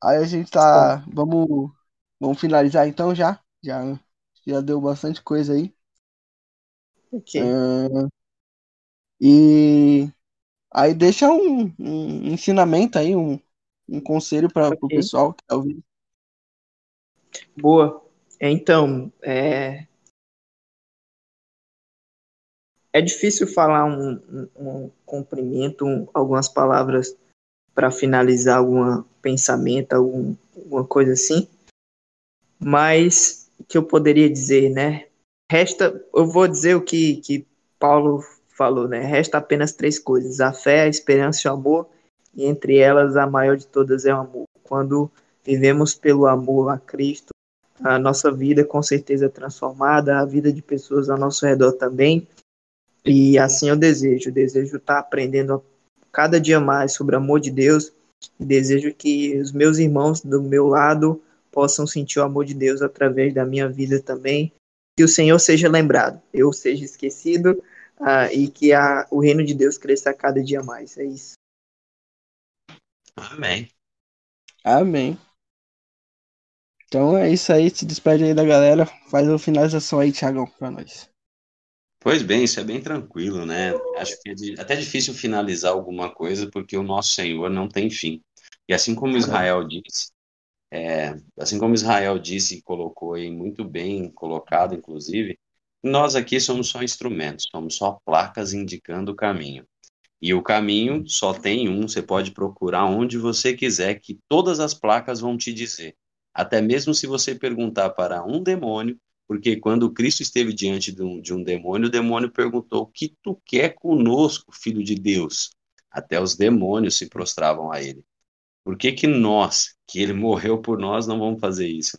Aí a gente tá. Vamos, vamos finalizar então já. Já, já deu bastante coisa aí. ok. Ah, e aí deixa um, um ensinamento aí, um, um conselho para o Ok. pessoal que tá ouvindo. Boa. Então, é... é difícil falar um, um, um cumprimento, um- algumas palavras para finalizar algum pensamento, algum, alguma coisa assim. Mas o que eu poderia dizer, né? Resta, eu vou dizer o que, que Paulo falou, né? Resta apenas três coisas: a fé, a esperança e o amor. E entre elas, a maior de todas é o amor. Quando vivemos pelo amor a Cristo, a nossa vida com certeza é transformada, a vida de pessoas ao nosso redor também. E assim eu desejo, eu desejo estar aprendendo cada dia mais sobre o amor de Deus. E desejo que os meus irmãos do meu lado possam sentir o amor de Deus através da minha vida também. Que o Senhor seja lembrado, eu seja esquecido ah, e que a, o reino de Deus cresça a cada dia mais. É isso. Amém. Amém. Então é isso aí. Se despede aí da galera. Faz a finalização aí, Thiagão, pra nós. Pois bem, isso é bem tranquilo, né? Acho que é até difícil finalizar alguma coisa porque o nosso Senhor não tem fim. E assim como Israel disse, é, assim como Israel disse e colocou aí muito bem colocado, inclusive, nós aqui somos só instrumentos, somos só placas indicando o caminho. E o caminho só tem um, você pode procurar onde você quiser, que todas as placas vão te dizer. Até mesmo se você perguntar para um demônio, porque quando Cristo esteve diante de um, de um demônio, o demônio perguntou: O que tu quer conosco, filho de Deus? Até os demônios se prostravam a ele. Por que, que nós, que ele morreu por nós, não vamos fazer isso?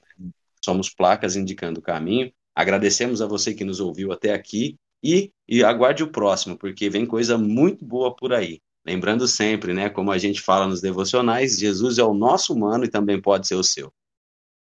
Somos placas indicando o caminho. Agradecemos a você que nos ouviu até aqui e, e aguarde o próximo, porque vem coisa muito boa por aí. Lembrando sempre, né, como a gente fala nos devocionais, Jesus é o nosso humano e também pode ser o seu.